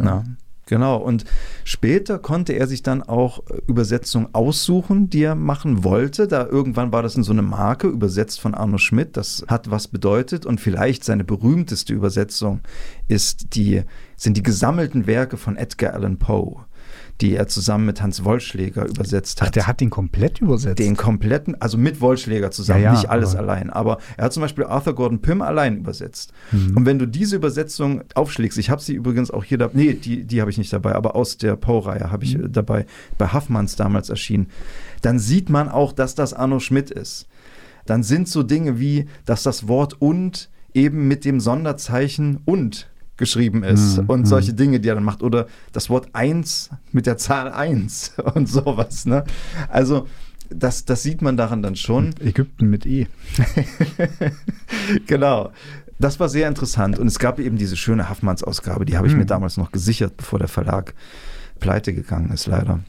Ja, genau. Und später konnte er sich dann auch äh, Übersetzungen aussuchen, die er machen wollte. Da irgendwann war das in so eine Marke, übersetzt von Arno Schmidt. Das hat was bedeutet. Und vielleicht seine berühmteste Übersetzung ist die, sind die gesammelten Werke von Edgar Allan Poe, die er zusammen mit Hans Wollschläger übersetzt hat. Ach, der hat den komplett übersetzt. Den kompletten, also mit Wollschläger zusammen, Ja, ja, nicht alles aber- allein. Aber er hat zum Beispiel Arthur Gordon Pym allein übersetzt. Mhm. Und wenn du diese Übersetzung aufschlägst, ich habe sie übrigens auch hier, da, nee, die, die habe ich nicht dabei, aber aus der Poe-Reihe habe ich Mhm. äh, dabei, bei Huffmanns damals erschienen, dann sieht man auch, dass das Arno Schmidt ist. Dann sind so Dinge wie, dass das Wort und eben mit dem Sonderzeichen und geschrieben ist Mhm, und mhm. solche Dinge, die er dann macht. Oder das Wort 1 mit der Zahl 1 und sowas. Ne? Also das, das sieht man daran dann schon. Ägypten mit E. genau. Das war sehr interessant. Und es gab eben diese schöne Haffmanns-Ausgabe, die habe ich Hm. mir damals noch gesichert, bevor der Verlag pleite gegangen ist, leider.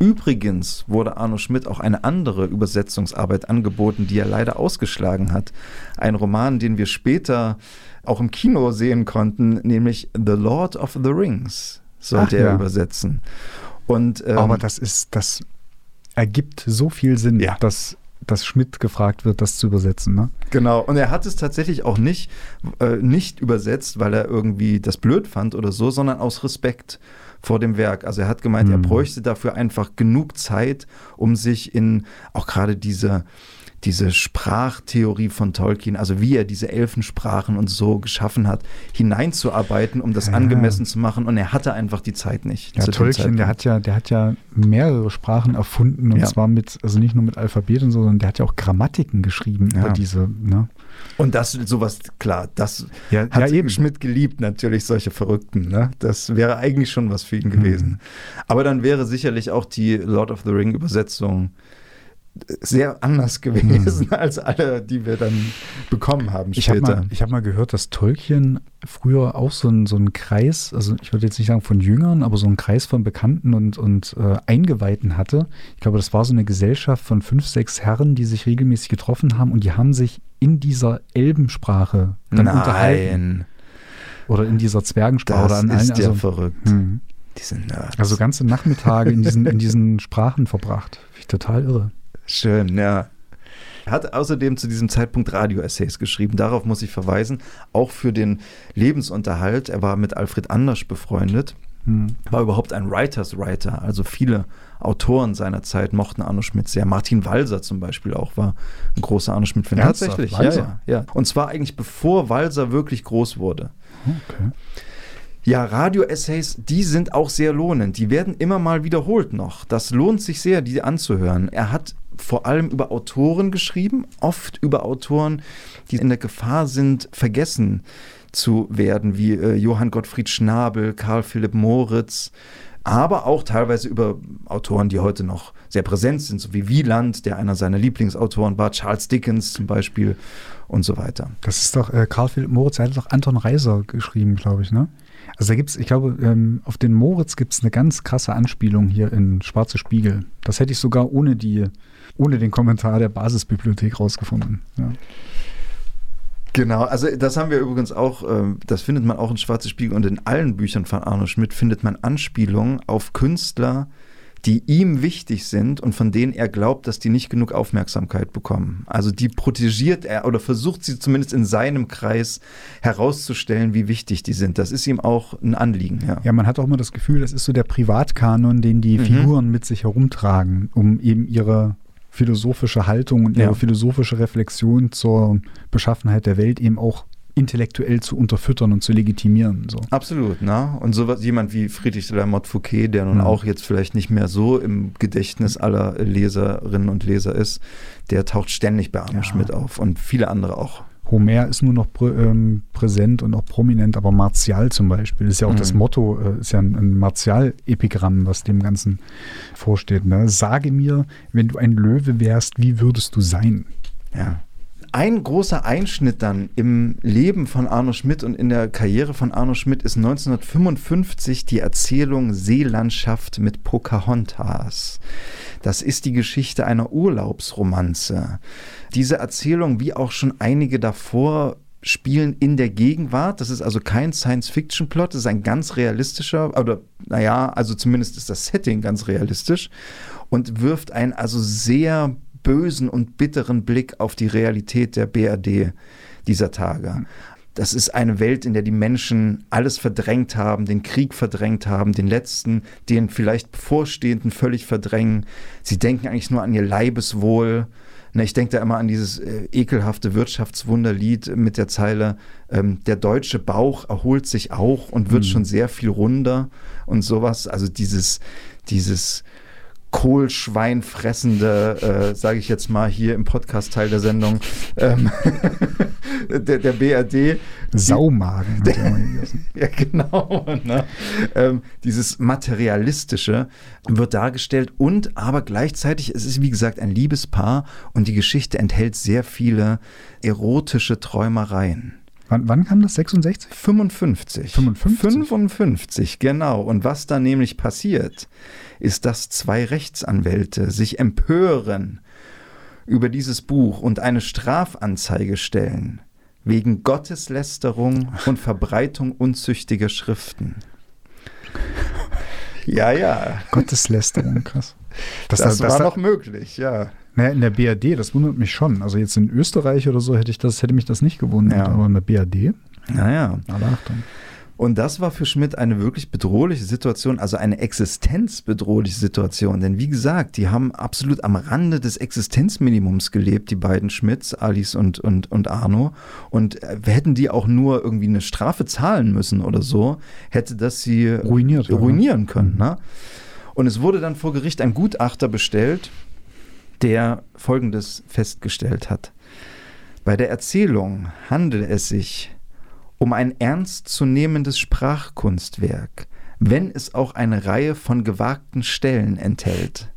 Übrigens wurde Arno Schmidt auch eine andere Übersetzungsarbeit angeboten, die er leider ausgeschlagen hat. Ein Roman, den wir später auch im Kino sehen konnten, nämlich The Lord of the Rings sollte Ach er ja. übersetzen. Und, ähm, Aber das ist, das ergibt so viel Sinn, Ja. dass, dass Schmidt gefragt wird, das zu übersetzen. Ne? Genau, und er hat es tatsächlich auch nicht, äh, nicht übersetzt, weil er irgendwie das blöd fand oder so, sondern aus Respekt vor dem Werk. Also er hat gemeint, er Mhm. bräuchte dafür einfach genug Zeit, um sich in auch gerade diese diese Sprachtheorie von Tolkien, also wie er diese Elfensprachen und so geschaffen hat, hineinzuarbeiten, um das Ja. angemessen zu machen. Und er hatte einfach die Zeit nicht. Ja, Tolkien, der hat ja, der hat ja mehrere Sprachen erfunden und Ja. zwar mit, also nicht nur mit Alphabet und so, sondern der hat ja auch Grammatiken geschrieben Ja. über diese, ne? Und das, sowas, klar, das Ja, hat ja, eben. Schmidt geliebt, natürlich solche Verrückten. Ne? Das wäre eigentlich schon was für ihn gewesen. Aber dann wäre sicherlich auch die Lord of the Ring Übersetzung sehr anders gewesen als alle, die wir dann bekommen haben Hm. Ich habe später. mal, ich hab mal gehört, dass Tolkien früher auch so ein, so ein Kreis, also ich würde jetzt nicht sagen von Jüngern, aber so ein Kreis von Bekannten und, und äh, Eingeweihten hatte. Ich glaube, das war so eine Gesellschaft von fünf, sechs Herren, die sich regelmäßig getroffen haben und die haben sich in dieser Elbensprache dann unterhalten. Nein, Oder in dieser Zwergensprache das oder an allen. ist ja Also, verrückt. hm. Diese Nerds. also ganze Nachmittage in diesen, in diesen Sprachen verbracht. Finde ich total irre. Schön, ja. Er hat außerdem zu diesem Zeitpunkt Radio-Essays geschrieben. Darauf muss ich verweisen. Auch für den Lebensunterhalt. Er war mit Alfred Anders befreundet. Hm. war überhaupt ein Writers Writer. Also viele Autoren seiner Zeit mochten Arno Schmidt sehr. Martin Walser zum Beispiel auch war ein großer Arno Schmidt-Fan. Tatsächlich, ja, ja, ja. Und zwar eigentlich bevor Walser wirklich groß wurde. Okay. Ja, Radio-Essays, die sind auch sehr lohnend. Die werden immer mal wiederholt noch. Das lohnt sich sehr, die anzuhören. Er hat vor allem über Autoren geschrieben, oft über Autoren, die in der Gefahr sind, vergessen zu werden, wie äh, Johann Gottfried Schnabel, Karl Philipp Moritz, aber auch teilweise über Autoren, die heute noch sehr präsent sind, so wie Wieland, der einer seiner Lieblingsautoren war, Charles Dickens zum Beispiel und so weiter. Das ist doch, äh, Karl Philipp Moritz, hat doch Anton Reiser geschrieben, glaube ich, ne? Also da gibt es, ich glaube, ähm, auf den Moritz gibt es eine ganz krasse Anspielung hier in Schwarze Spiegel. Das hätte ich sogar ohne die, ohne den Kommentar der Basisbibliothek rausgefunden. Ja. Genau, also das haben wir übrigens auch, ähm, das findet man auch in Schwarze Spiegel und in allen Büchern von Arno Schmidt findet man Anspielungen auf Künstler, die ihm wichtig sind und von denen er glaubt, dass die nicht genug Aufmerksamkeit bekommen. Also die protegiert er oder versucht sie zumindest in seinem Kreis herauszustellen, wie wichtig die sind. Das ist ihm auch ein Anliegen. Ja, ja man hat auch immer das Gefühl, das ist so der Privatkanon, den die mhm. Figuren mit sich herumtragen, um eben ihre philosophische Haltung und ihre ja. philosophische Reflexion zur Beschaffenheit der Welt eben auch intellektuell zu unterfüttern und zu legitimieren. So. Absolut, ne? Und so was, jemand wie Friedrich de la Motte Fouquet, der nun mhm. auch jetzt vielleicht nicht mehr so im Gedächtnis aller Leserinnen und Leser ist, der taucht ständig bei Arno ja. Schmidt auf und viele andere auch. Homer ist nur noch prä ähm, präsent und auch prominent, aber Martial zum Beispiel ist ja auch mhm. das Motto, äh, ist ja ein, ein Martial-Epigramm, was dem Ganzen vorsteht. Ne? Sage mir, wenn du ein Löwe wärst, wie würdest du sein? Ja. Ein großer Einschnitt dann im Leben von Arno Schmidt und in der Karriere von Arno Schmidt ist 1955 die Erzählung Seelandschaft mit Pocahontas. Das ist die Geschichte einer Urlaubsromanze. Diese Erzählung, wie auch schon einige davor, spielen in der Gegenwart. Das ist also kein Science-Fiction-Plot, das ist ein ganz realistischer, oder naja, also zumindest ist das Setting ganz realistisch und wirft einen also sehr bösen und bitteren Blick auf die Realität der BRD dieser Tage. Das ist eine Welt, in der die Menschen alles verdrängt haben, den Krieg verdrängt haben, den letzten, den vielleicht bevorstehenden völlig verdrängen. Sie denken eigentlich nur an ihr Leibeswohl. Ne, ich denke da immer an dieses äh, ekelhafte Wirtschaftswunderlied mit der Zeile, ähm, der deutsche Bauch erholt sich auch und wird mhm. schon sehr viel runder und sowas. Also dieses, dieses Kohlschwein fressende, äh, sage ich jetzt mal hier im Podcast-Teil der Sendung, ähm, der, der BRD. Saumagen. Der, ja, genau. Ne? Ähm, dieses Materialistische wird dargestellt und aber gleichzeitig, es ist wie gesagt ein Liebespaar und die Geschichte enthält sehr viele erotische Träumereien. Wann, wann, kam das? 66? 55. 55? 55, genau. Und was da nämlich passiert, ist, dass zwei Rechtsanwälte sich empören über dieses Buch und eine Strafanzeige stellen wegen Gotteslästerung und Verbreitung unzüchtiger Schriften. Ja, ja. Gotteslästerung, krass. Das, das, das war noch möglich, ja. Naja, in der BRD, das wundert mich schon. Also jetzt in Österreich oder so hätte ich das, hätte mich das nicht gewundert, ja. aber in der BRD. Naja. Alle Achtung. Und das war für Schmidt eine wirklich bedrohliche Situation, also eine existenzbedrohliche Situation. Denn wie gesagt, die haben absolut am Rande des Existenzminimums gelebt, die beiden Schmidts, Alice und, und, und Arno. Und äh, hätten die auch nur irgendwie eine Strafe zahlen müssen oder so, hätte das sie Ruiniert, ruinieren können. Mhm. Ne? Und es wurde dann vor Gericht ein Gutachter bestellt, der Folgendes festgestellt hat. Bei der Erzählung handelt es sich um ein ernstzunehmendes Sprachkunstwerk, wenn es auch eine Reihe von gewagten Stellen enthält.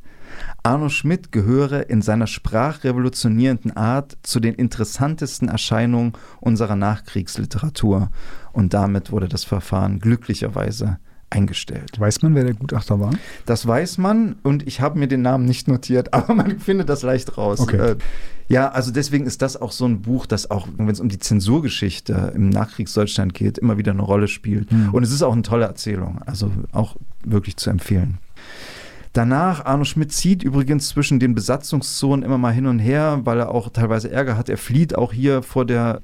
Arno Schmidt gehöre in seiner sprachrevolutionierenden Art zu den interessantesten Erscheinungen unserer Nachkriegsliteratur. Und damit wurde das Verfahren glücklicherweise eingestellt. Weiß man, wer der Gutachter war? Das weiß man und ich habe mir den Namen nicht notiert, aber man findet das leicht raus. Okay. Äh, ja, also deswegen ist das auch so ein Buch, das auch, wenn es um die Zensurgeschichte im Nachkriegsdeutschland geht, immer wieder eine Rolle spielt. Mhm. Und es ist auch eine tolle Erzählung, also auch wirklich zu empfehlen. Danach, Arno Schmidt zieht übrigens zwischen den Besatzungszonen immer mal hin und her, weil er auch teilweise Ärger hat. Er flieht auch hier vor der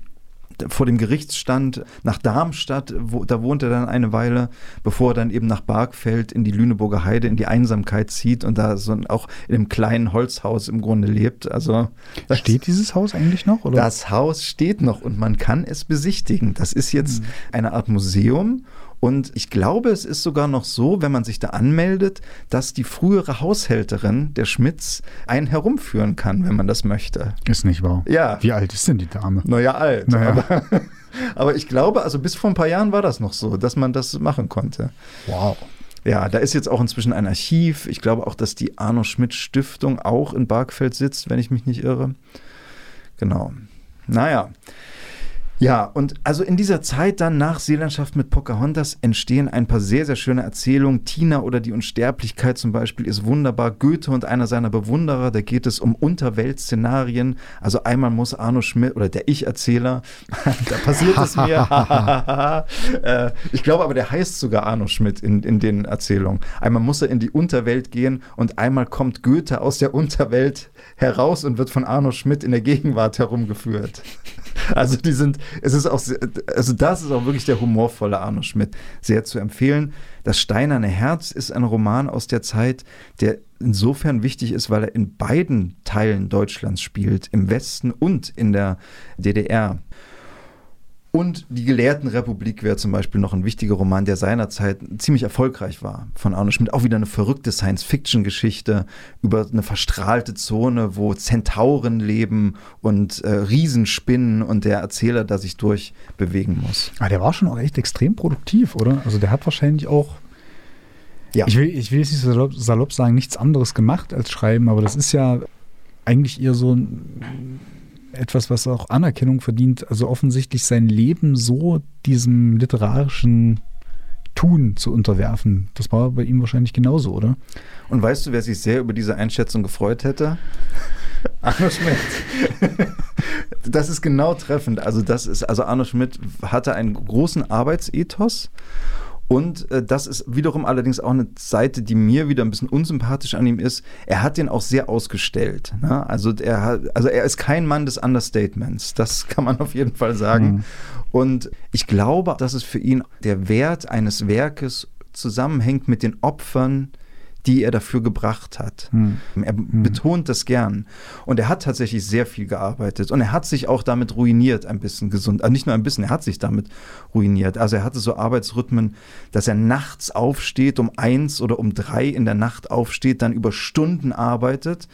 vor dem Gerichtsstand nach Darmstadt, wo, da wohnt er dann eine Weile, bevor er dann eben nach Bargfeld in die Lüneburger Heide, in die Einsamkeit zieht und da so auch in einem kleinen Holzhaus im Grunde lebt. Also steht dieses Haus eigentlich noch? Oder? Das Haus steht noch und man kann es besichtigen. Das ist jetzt mhm. eine Art Museum und ich glaube, es ist sogar noch so, wenn man sich da anmeldet, dass die frühere Haushälterin der Schmitz einen herumführen kann, wenn man das möchte. Ist nicht wahr. Ja. Wie alt ist denn die Dame? Naja, alt. Naja. Aber, aber ich glaube, also bis vor ein paar Jahren war das noch so, dass man das machen konnte. Wow. Ja, da ist jetzt auch inzwischen ein Archiv. Ich glaube auch, dass die Arno Schmidt Stiftung auch in Barkfeld sitzt, wenn ich mich nicht irre. Genau. Naja. Ja, und also in dieser Zeit dann nach Seelandschaft mit Pocahontas entstehen ein paar sehr, sehr schöne Erzählungen. Tina oder die Unsterblichkeit zum Beispiel ist wunderbar. Goethe und einer seiner Bewunderer, da geht es um Unterweltszenarien. Also einmal muss Arno Schmidt oder der Ich-Erzähler, da passiert es mir. äh, ich glaube aber, der heißt sogar Arno Schmidt in, in den Erzählungen. Einmal muss er in die Unterwelt gehen und einmal kommt Goethe aus der Unterwelt heraus und wird von Arno Schmidt in der Gegenwart herumgeführt. Also die sind, es ist auch, also das ist auch wirklich der humorvolle Arno Schmidt. Sehr zu empfehlen. Das Steinerne Herz ist ein Roman aus der Zeit, der insofern wichtig ist, weil er in beiden Teilen Deutschlands spielt, im Westen und in der DDR. Und die Gelehrtenrepublik wäre zum Beispiel noch ein wichtiger Roman, der seinerzeit ziemlich erfolgreich war von Arno Schmidt. Auch wieder eine verrückte Science-Fiction-Geschichte über eine verstrahlte Zone, wo Zentauren leben und äh, Riesenspinnen und der Erzähler da sich durchbewegen muss. Ah, der war schon auch echt extrem produktiv, oder? Also der hat wahrscheinlich auch ja. Ich will, ich will jetzt nicht salopp, salopp sagen, nichts anderes gemacht als schreiben, aber das ist ja eigentlich eher so ein etwas, was auch Anerkennung verdient, also offensichtlich sein Leben so diesem literarischen Tun zu unterwerfen. Das war bei ihm wahrscheinlich genauso, oder? Und weißt du, wer sich sehr über diese Einschätzung gefreut hätte? Arno Schmidt. das ist genau treffend. Also das ist, also Arno Schmidt hatte einen großen Arbeitsethos und äh, das ist wiederum allerdings auch eine Seite, die mir wieder ein bisschen unsympathisch an ihm ist. Er hat den auch sehr ausgestellt. Ne? Also, er hat, also er ist kein Mann des Understatements. Das kann man auf jeden Fall sagen. Mhm. Und ich glaube, dass es für ihn der Wert eines Werkes zusammenhängt mit den Opfern, die er dafür gebracht hat. Hm. Er hm. betont das gern. Und er hat tatsächlich sehr viel gearbeitet. Und er hat sich auch damit ruiniert, ein bisschen gesund. Also nicht nur ein bisschen, er hat sich damit ruiniert. Also er hatte so Arbeitsrhythmen, dass er nachts aufsteht, um eins oder um drei in der Nacht aufsteht, dann über Stunden arbeitet,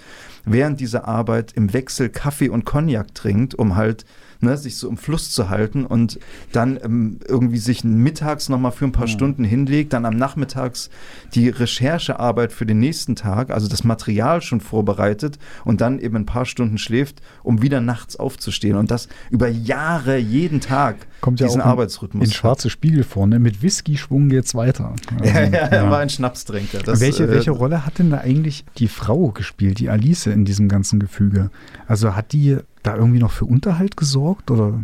während dieser Arbeit im Wechsel Kaffee und Cognac trinkt, um halt ne, sich so im Fluss zu halten und dann ähm, irgendwie sich mittags nochmal für ein paar ja. Stunden hinlegt, dann am Nachmittags die Recherchearbeit für den nächsten Tag, also das Material schon vorbereitet und dann eben ein paar Stunden schläft, um wieder nachts aufzustehen und das über Jahre, jeden Tag Kommt diesen ja auch Arbeitsrhythmus. In schwarze Spiegel vorne, mit Whisky-Schwung geht's weiter. Also, ja, ja, er war ein Schnapstrinker. Das, welche, äh, welche Rolle hat denn da eigentlich die Frau gespielt, die Alice in diesem ganzen Gefüge? Also hat die da irgendwie noch für Unterhalt gesorgt oder?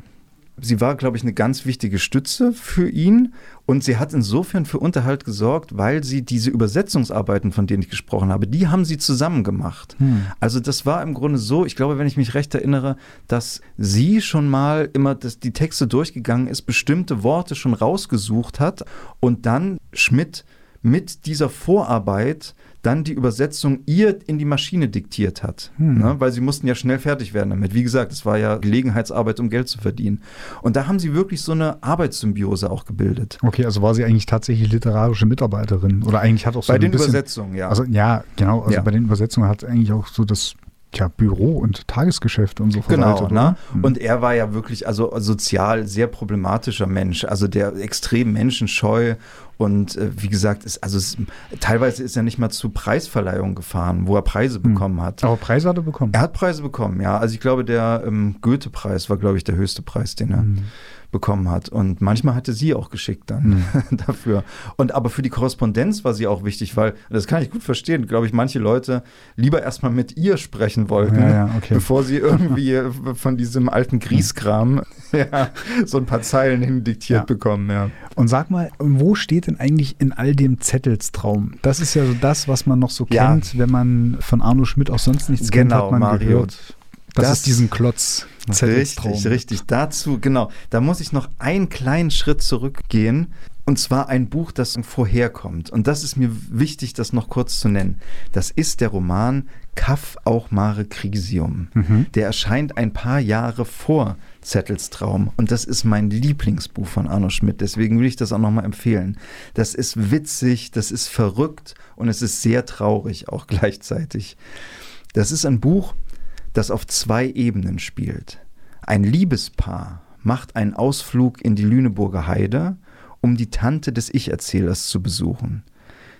Sie war, glaube ich, eine ganz wichtige Stütze für ihn und sie hat insofern für Unterhalt gesorgt, weil sie diese Übersetzungsarbeiten, von denen ich gesprochen habe, die haben sie zusammen gemacht. Hm. Also das war im Grunde so, ich glaube, wenn ich mich recht erinnere, dass sie schon mal immer das, die Texte durchgegangen ist, bestimmte Worte schon rausgesucht hat und dann Schmidt mit dieser Vorarbeit dann die Übersetzung ihr in die Maschine diktiert hat. Hm. Ne? Weil sie mussten ja schnell fertig werden damit. Wie gesagt, es war ja Gelegenheitsarbeit, um Geld zu verdienen. Und da haben sie wirklich so eine Arbeitssymbiose auch gebildet. Okay, also war sie eigentlich tatsächlich literarische Mitarbeiterin? Oder eigentlich hat auch so Bei den bisschen, Übersetzungen, ja. Also ja, genau. Also ja. bei den Übersetzungen hat eigentlich auch so das Tja, Büro und Tagesgeschäft und so Genau, ne? Hm. Und er war ja wirklich also sozial sehr problematischer Mensch, also der extrem menschenscheu und äh, wie gesagt, ist, also es, teilweise ist er nicht mal zu Preisverleihungen gefahren, wo er Preise hm. bekommen hat. Aber Preise hat er bekommen? Er hat Preise bekommen, ja. Also ich glaube, der ähm, Goethe-Preis war, glaube ich, der höchste Preis, den er hm bekommen hat. Und manchmal hatte sie auch geschickt dann mhm. dafür. Und aber für die Korrespondenz war sie auch wichtig, weil, das kann ich gut verstehen, glaube ich, manche Leute lieber erstmal mit ihr sprechen wollten, ja, ja, okay. bevor sie irgendwie von diesem alten Grieskram ja, so ein paar Zeilen hindiktiert bekommen. Ja. Und sag mal, wo steht denn eigentlich in all dem Zettelstraum? Das ist ja so das, was man noch so kennt, wenn man von Arno Schmidt auch sonst nichts genau, kennt, hat man Mario. gehört. Das, das ist diesen Klotz. Richtig, richtig. Dazu, genau. Da muss ich noch einen kleinen Schritt zurückgehen. Und zwar ein Buch, das vorherkommt. Und das ist mir wichtig, das noch kurz zu nennen. Das ist der Roman Kaff auch Mare Crisium. Mhm. Der erscheint ein paar Jahre vor Zettelstraum. Und das ist mein Lieblingsbuch von Arno Schmidt. Deswegen will ich das auch nochmal empfehlen. Das ist witzig, das ist verrückt und es ist sehr traurig auch gleichzeitig. Das ist ein Buch, das auf zwei Ebenen spielt. Ein Liebespaar macht einen Ausflug in die Lüneburger Heide, um die Tante des Ich-Erzählers zu besuchen.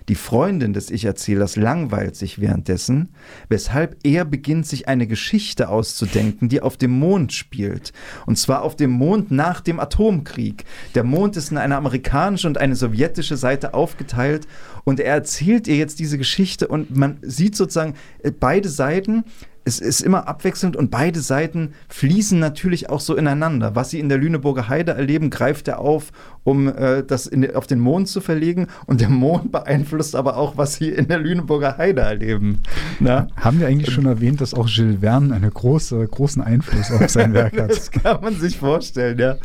Die Freundin des Ich-Erzählers langweilt sich währenddessen, weshalb er beginnt, sich eine Geschichte auszudenken, die auf dem Mond spielt. Und zwar auf dem Mond nach dem Atomkrieg. Der Mond ist in eine amerikanische und eine sowjetische Seite aufgeteilt und er erzählt ihr jetzt diese Geschichte und man sieht sozusagen äh, beide Seiten es ist immer abwechselnd und beide Seiten fließen natürlich auch so ineinander. Was sie in der Lüneburger Heide erleben, greift er auf, um äh, das in, auf den Mond zu verlegen. Und der Mond beeinflusst aber auch, was sie in der Lüneburger Heide erleben. Na? Haben wir eigentlich schon erwähnt, dass auch Gilles Verne einen große, großen Einfluss auf sein Werk hat? das kann man sich vorstellen, ja.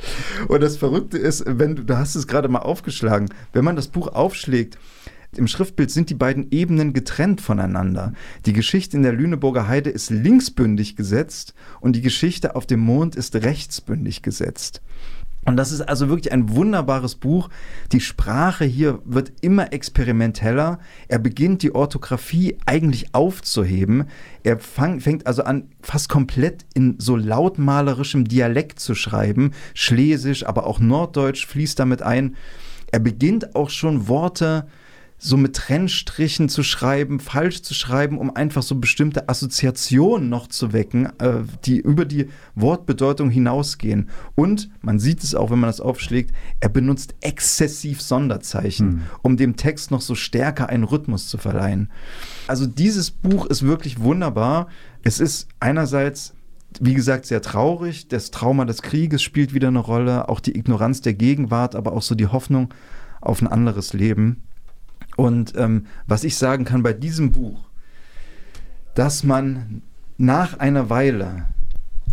Und das Verrückte ist, wenn du, du hast es gerade mal aufgeschlagen, wenn man das Buch aufschlägt, im Schriftbild sind die beiden Ebenen getrennt voneinander. Die Geschichte in der Lüneburger Heide ist linksbündig gesetzt und die Geschichte auf dem Mond ist rechtsbündig gesetzt. Und das ist also wirklich ein wunderbares Buch. Die Sprache hier wird immer experimenteller. Er beginnt die Orthographie eigentlich aufzuheben. Er fang, fängt also an, fast komplett in so lautmalerischem Dialekt zu schreiben. Schlesisch, aber auch Norddeutsch fließt damit ein. Er beginnt auch schon Worte so mit Trennstrichen zu schreiben, falsch zu schreiben, um einfach so bestimmte Assoziationen noch zu wecken, äh, die über die Wortbedeutung hinausgehen. Und man sieht es auch, wenn man das aufschlägt, er benutzt exzessiv Sonderzeichen, hm. um dem Text noch so stärker einen Rhythmus zu verleihen. Also dieses Buch ist wirklich wunderbar. Es ist einerseits wie gesagt, sehr traurig. Das Trauma des Krieges spielt wieder eine Rolle, auch die Ignoranz der Gegenwart, aber auch so die Hoffnung auf ein anderes Leben. Und ähm, was ich sagen kann bei diesem Buch, dass man nach einer Weile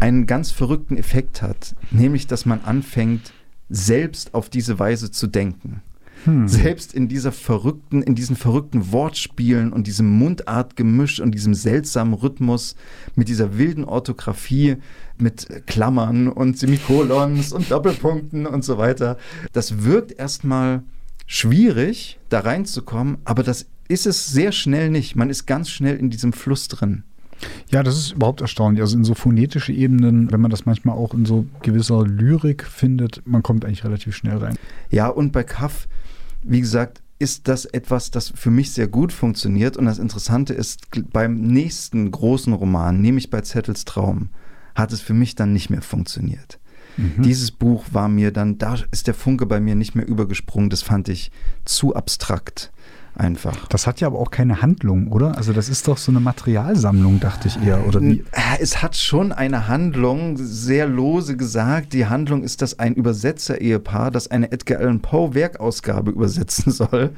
einen ganz verrückten Effekt hat, nämlich dass man anfängt, selbst auf diese Weise zu denken. Hm. Selbst in dieser verrückten, in diesen verrückten Wortspielen und diesem Mundartgemisch und diesem seltsamen Rhythmus mit dieser wilden Orthographie mit Klammern und Semikolons und Doppelpunkten und so weiter. Das wirkt erstmal schwierig, da reinzukommen, aber das ist es sehr schnell nicht. Man ist ganz schnell in diesem Fluss drin. Ja, das ist überhaupt erstaunlich. Also in so phonetische Ebenen, wenn man das manchmal auch in so gewisser Lyrik findet, man kommt eigentlich relativ schnell rein. Ja, und bei Kaff, wie gesagt, ist das etwas, das für mich sehr gut funktioniert. Und das Interessante ist, beim nächsten großen Roman, nämlich bei Zettels Traum, hat es für mich dann nicht mehr funktioniert. Mhm. Dieses Buch war mir dann, da ist der Funke bei mir nicht mehr übergesprungen. Das fand ich zu abstrakt einfach. Das hat ja aber auch keine Handlung, oder? Also das ist doch so eine Materialsammlung, dachte ich eher, oder wie? Es hat schon eine Handlung, sehr lose gesagt. Die Handlung ist, dass ein Übersetzer-Ehepaar, das eine Edgar Allan Poe Werkausgabe übersetzen soll,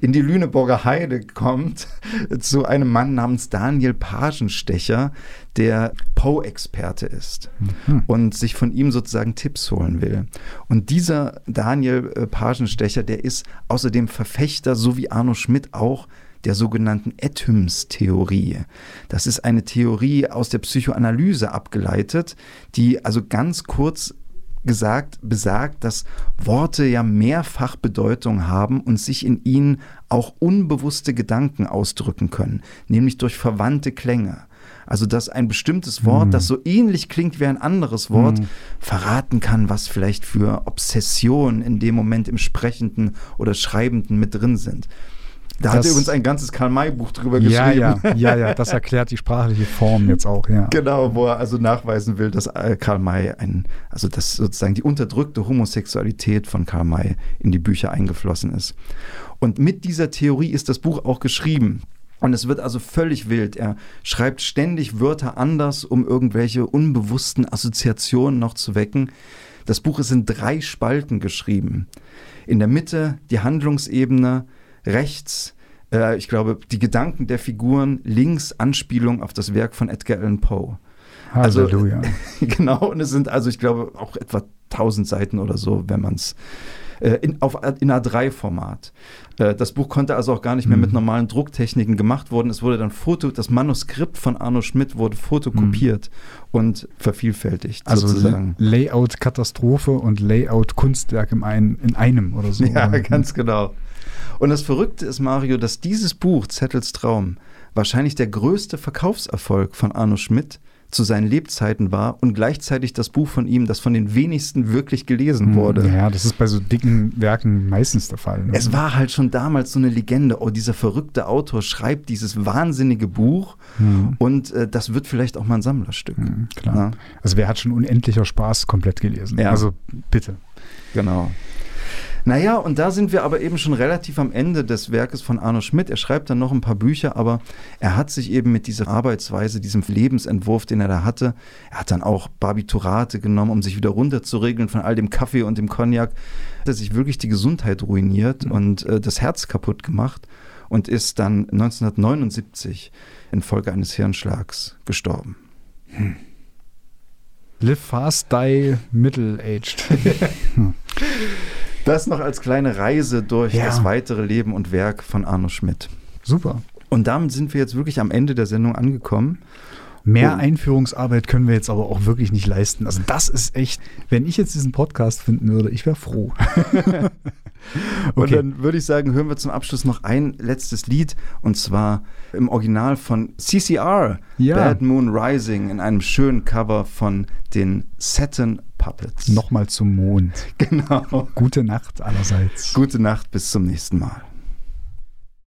in die Lüneburger Heide kommt zu einem Mann namens Daniel Pagenstecher, der Poe-Experte ist mhm. und sich von ihm sozusagen Tipps holen will. Und dieser Daniel äh, Pagenstecher, der ist außerdem Verfechter, so wie Arno Schmidt auch, der sogenannten Atoms-Theorie. Das ist eine Theorie aus der Psychoanalyse abgeleitet, die also ganz kurz gesagt besagt, dass Worte ja mehrfach Bedeutung haben und sich in ihnen auch unbewusste Gedanken ausdrücken können, nämlich durch verwandte Klänge. Also dass ein bestimmtes Wort, mhm. das so ähnlich klingt wie ein anderes Wort, mhm. verraten kann, was vielleicht für Obsessionen in dem Moment im Sprechenden oder Schreibenden mit drin sind. Da das, hat er übrigens ein ganzes Karl-May-Buch drüber ja, geschrieben. Ja, ja, ja, das erklärt die sprachliche Form jetzt auch, ja. Genau, wo er also nachweisen will, dass äh, Karl May ein, also dass sozusagen die unterdrückte Homosexualität von Karl May in die Bücher eingeflossen ist. Und mit dieser Theorie ist das Buch auch geschrieben. Und es wird also völlig wild. Er schreibt ständig Wörter anders, um irgendwelche unbewussten Assoziationen noch zu wecken. Das Buch ist in drei Spalten geschrieben. In der Mitte die Handlungsebene, rechts, äh, ich glaube, die Gedanken der Figuren, links Anspielung auf das Werk von Edgar Allan Poe. Also, Halleluja. genau, und es sind also, ich glaube, auch etwa 1000 Seiten oder so, wenn man es äh, in, in A3-Format. Äh, das Buch konnte also auch gar nicht mehr mhm. mit normalen Drucktechniken gemacht worden. Es wurde dann Foto, das Manuskript von Arno Schmidt wurde fotokopiert mhm. und vervielfältigt. Also sozusagen. Layout-Katastrophe und Layout-Kunstwerk in einem oder so. Ja, oder? ganz genau. Und das Verrückte ist, Mario, dass dieses Buch, Zettels Traum, wahrscheinlich der größte Verkaufserfolg von Arno Schmidt zu seinen Lebzeiten war und gleichzeitig das Buch von ihm, das von den wenigsten wirklich gelesen wurde. Ja, das ist bei so dicken Werken meistens der Fall. Ne? Es war halt schon damals so eine Legende, oh, dieser verrückte Autor schreibt dieses wahnsinnige Buch mhm. und äh, das wird vielleicht auch mal ein Sammlerstück. Mhm, klar. Ja? Also wer hat schon unendlicher Spaß komplett gelesen? Ja. Also bitte. Genau. Naja, und da sind wir aber eben schon relativ am Ende des Werkes von Arno Schmidt. Er schreibt dann noch ein paar Bücher, aber er hat sich eben mit dieser Arbeitsweise, diesem Lebensentwurf, den er da hatte, er hat dann auch Barbiturate genommen, um sich wieder runterzuregeln von all dem Kaffee und dem Cognac. Hat er sich wirklich die Gesundheit ruiniert mhm. und äh, das Herz kaputt gemacht und ist dann 1979 infolge eines Hirnschlags gestorben. Hm. Live fast, die middle-aged. Das noch als kleine Reise durch ja. das weitere Leben und Werk von Arno Schmidt. Super. Und damit sind wir jetzt wirklich am Ende der Sendung angekommen. Mehr Einführungsarbeit können wir jetzt aber auch wirklich nicht leisten. Also das ist echt, wenn ich jetzt diesen Podcast finden würde, ich wäre froh. okay. Und dann würde ich sagen, hören wir zum Abschluss noch ein letztes Lied und zwar im Original von CCR, ja. Bad Moon Rising, in einem schönen Cover von den Satin Puppets. Nochmal zum Mond. Genau. Gute Nacht allerseits. Gute Nacht, bis zum nächsten Mal.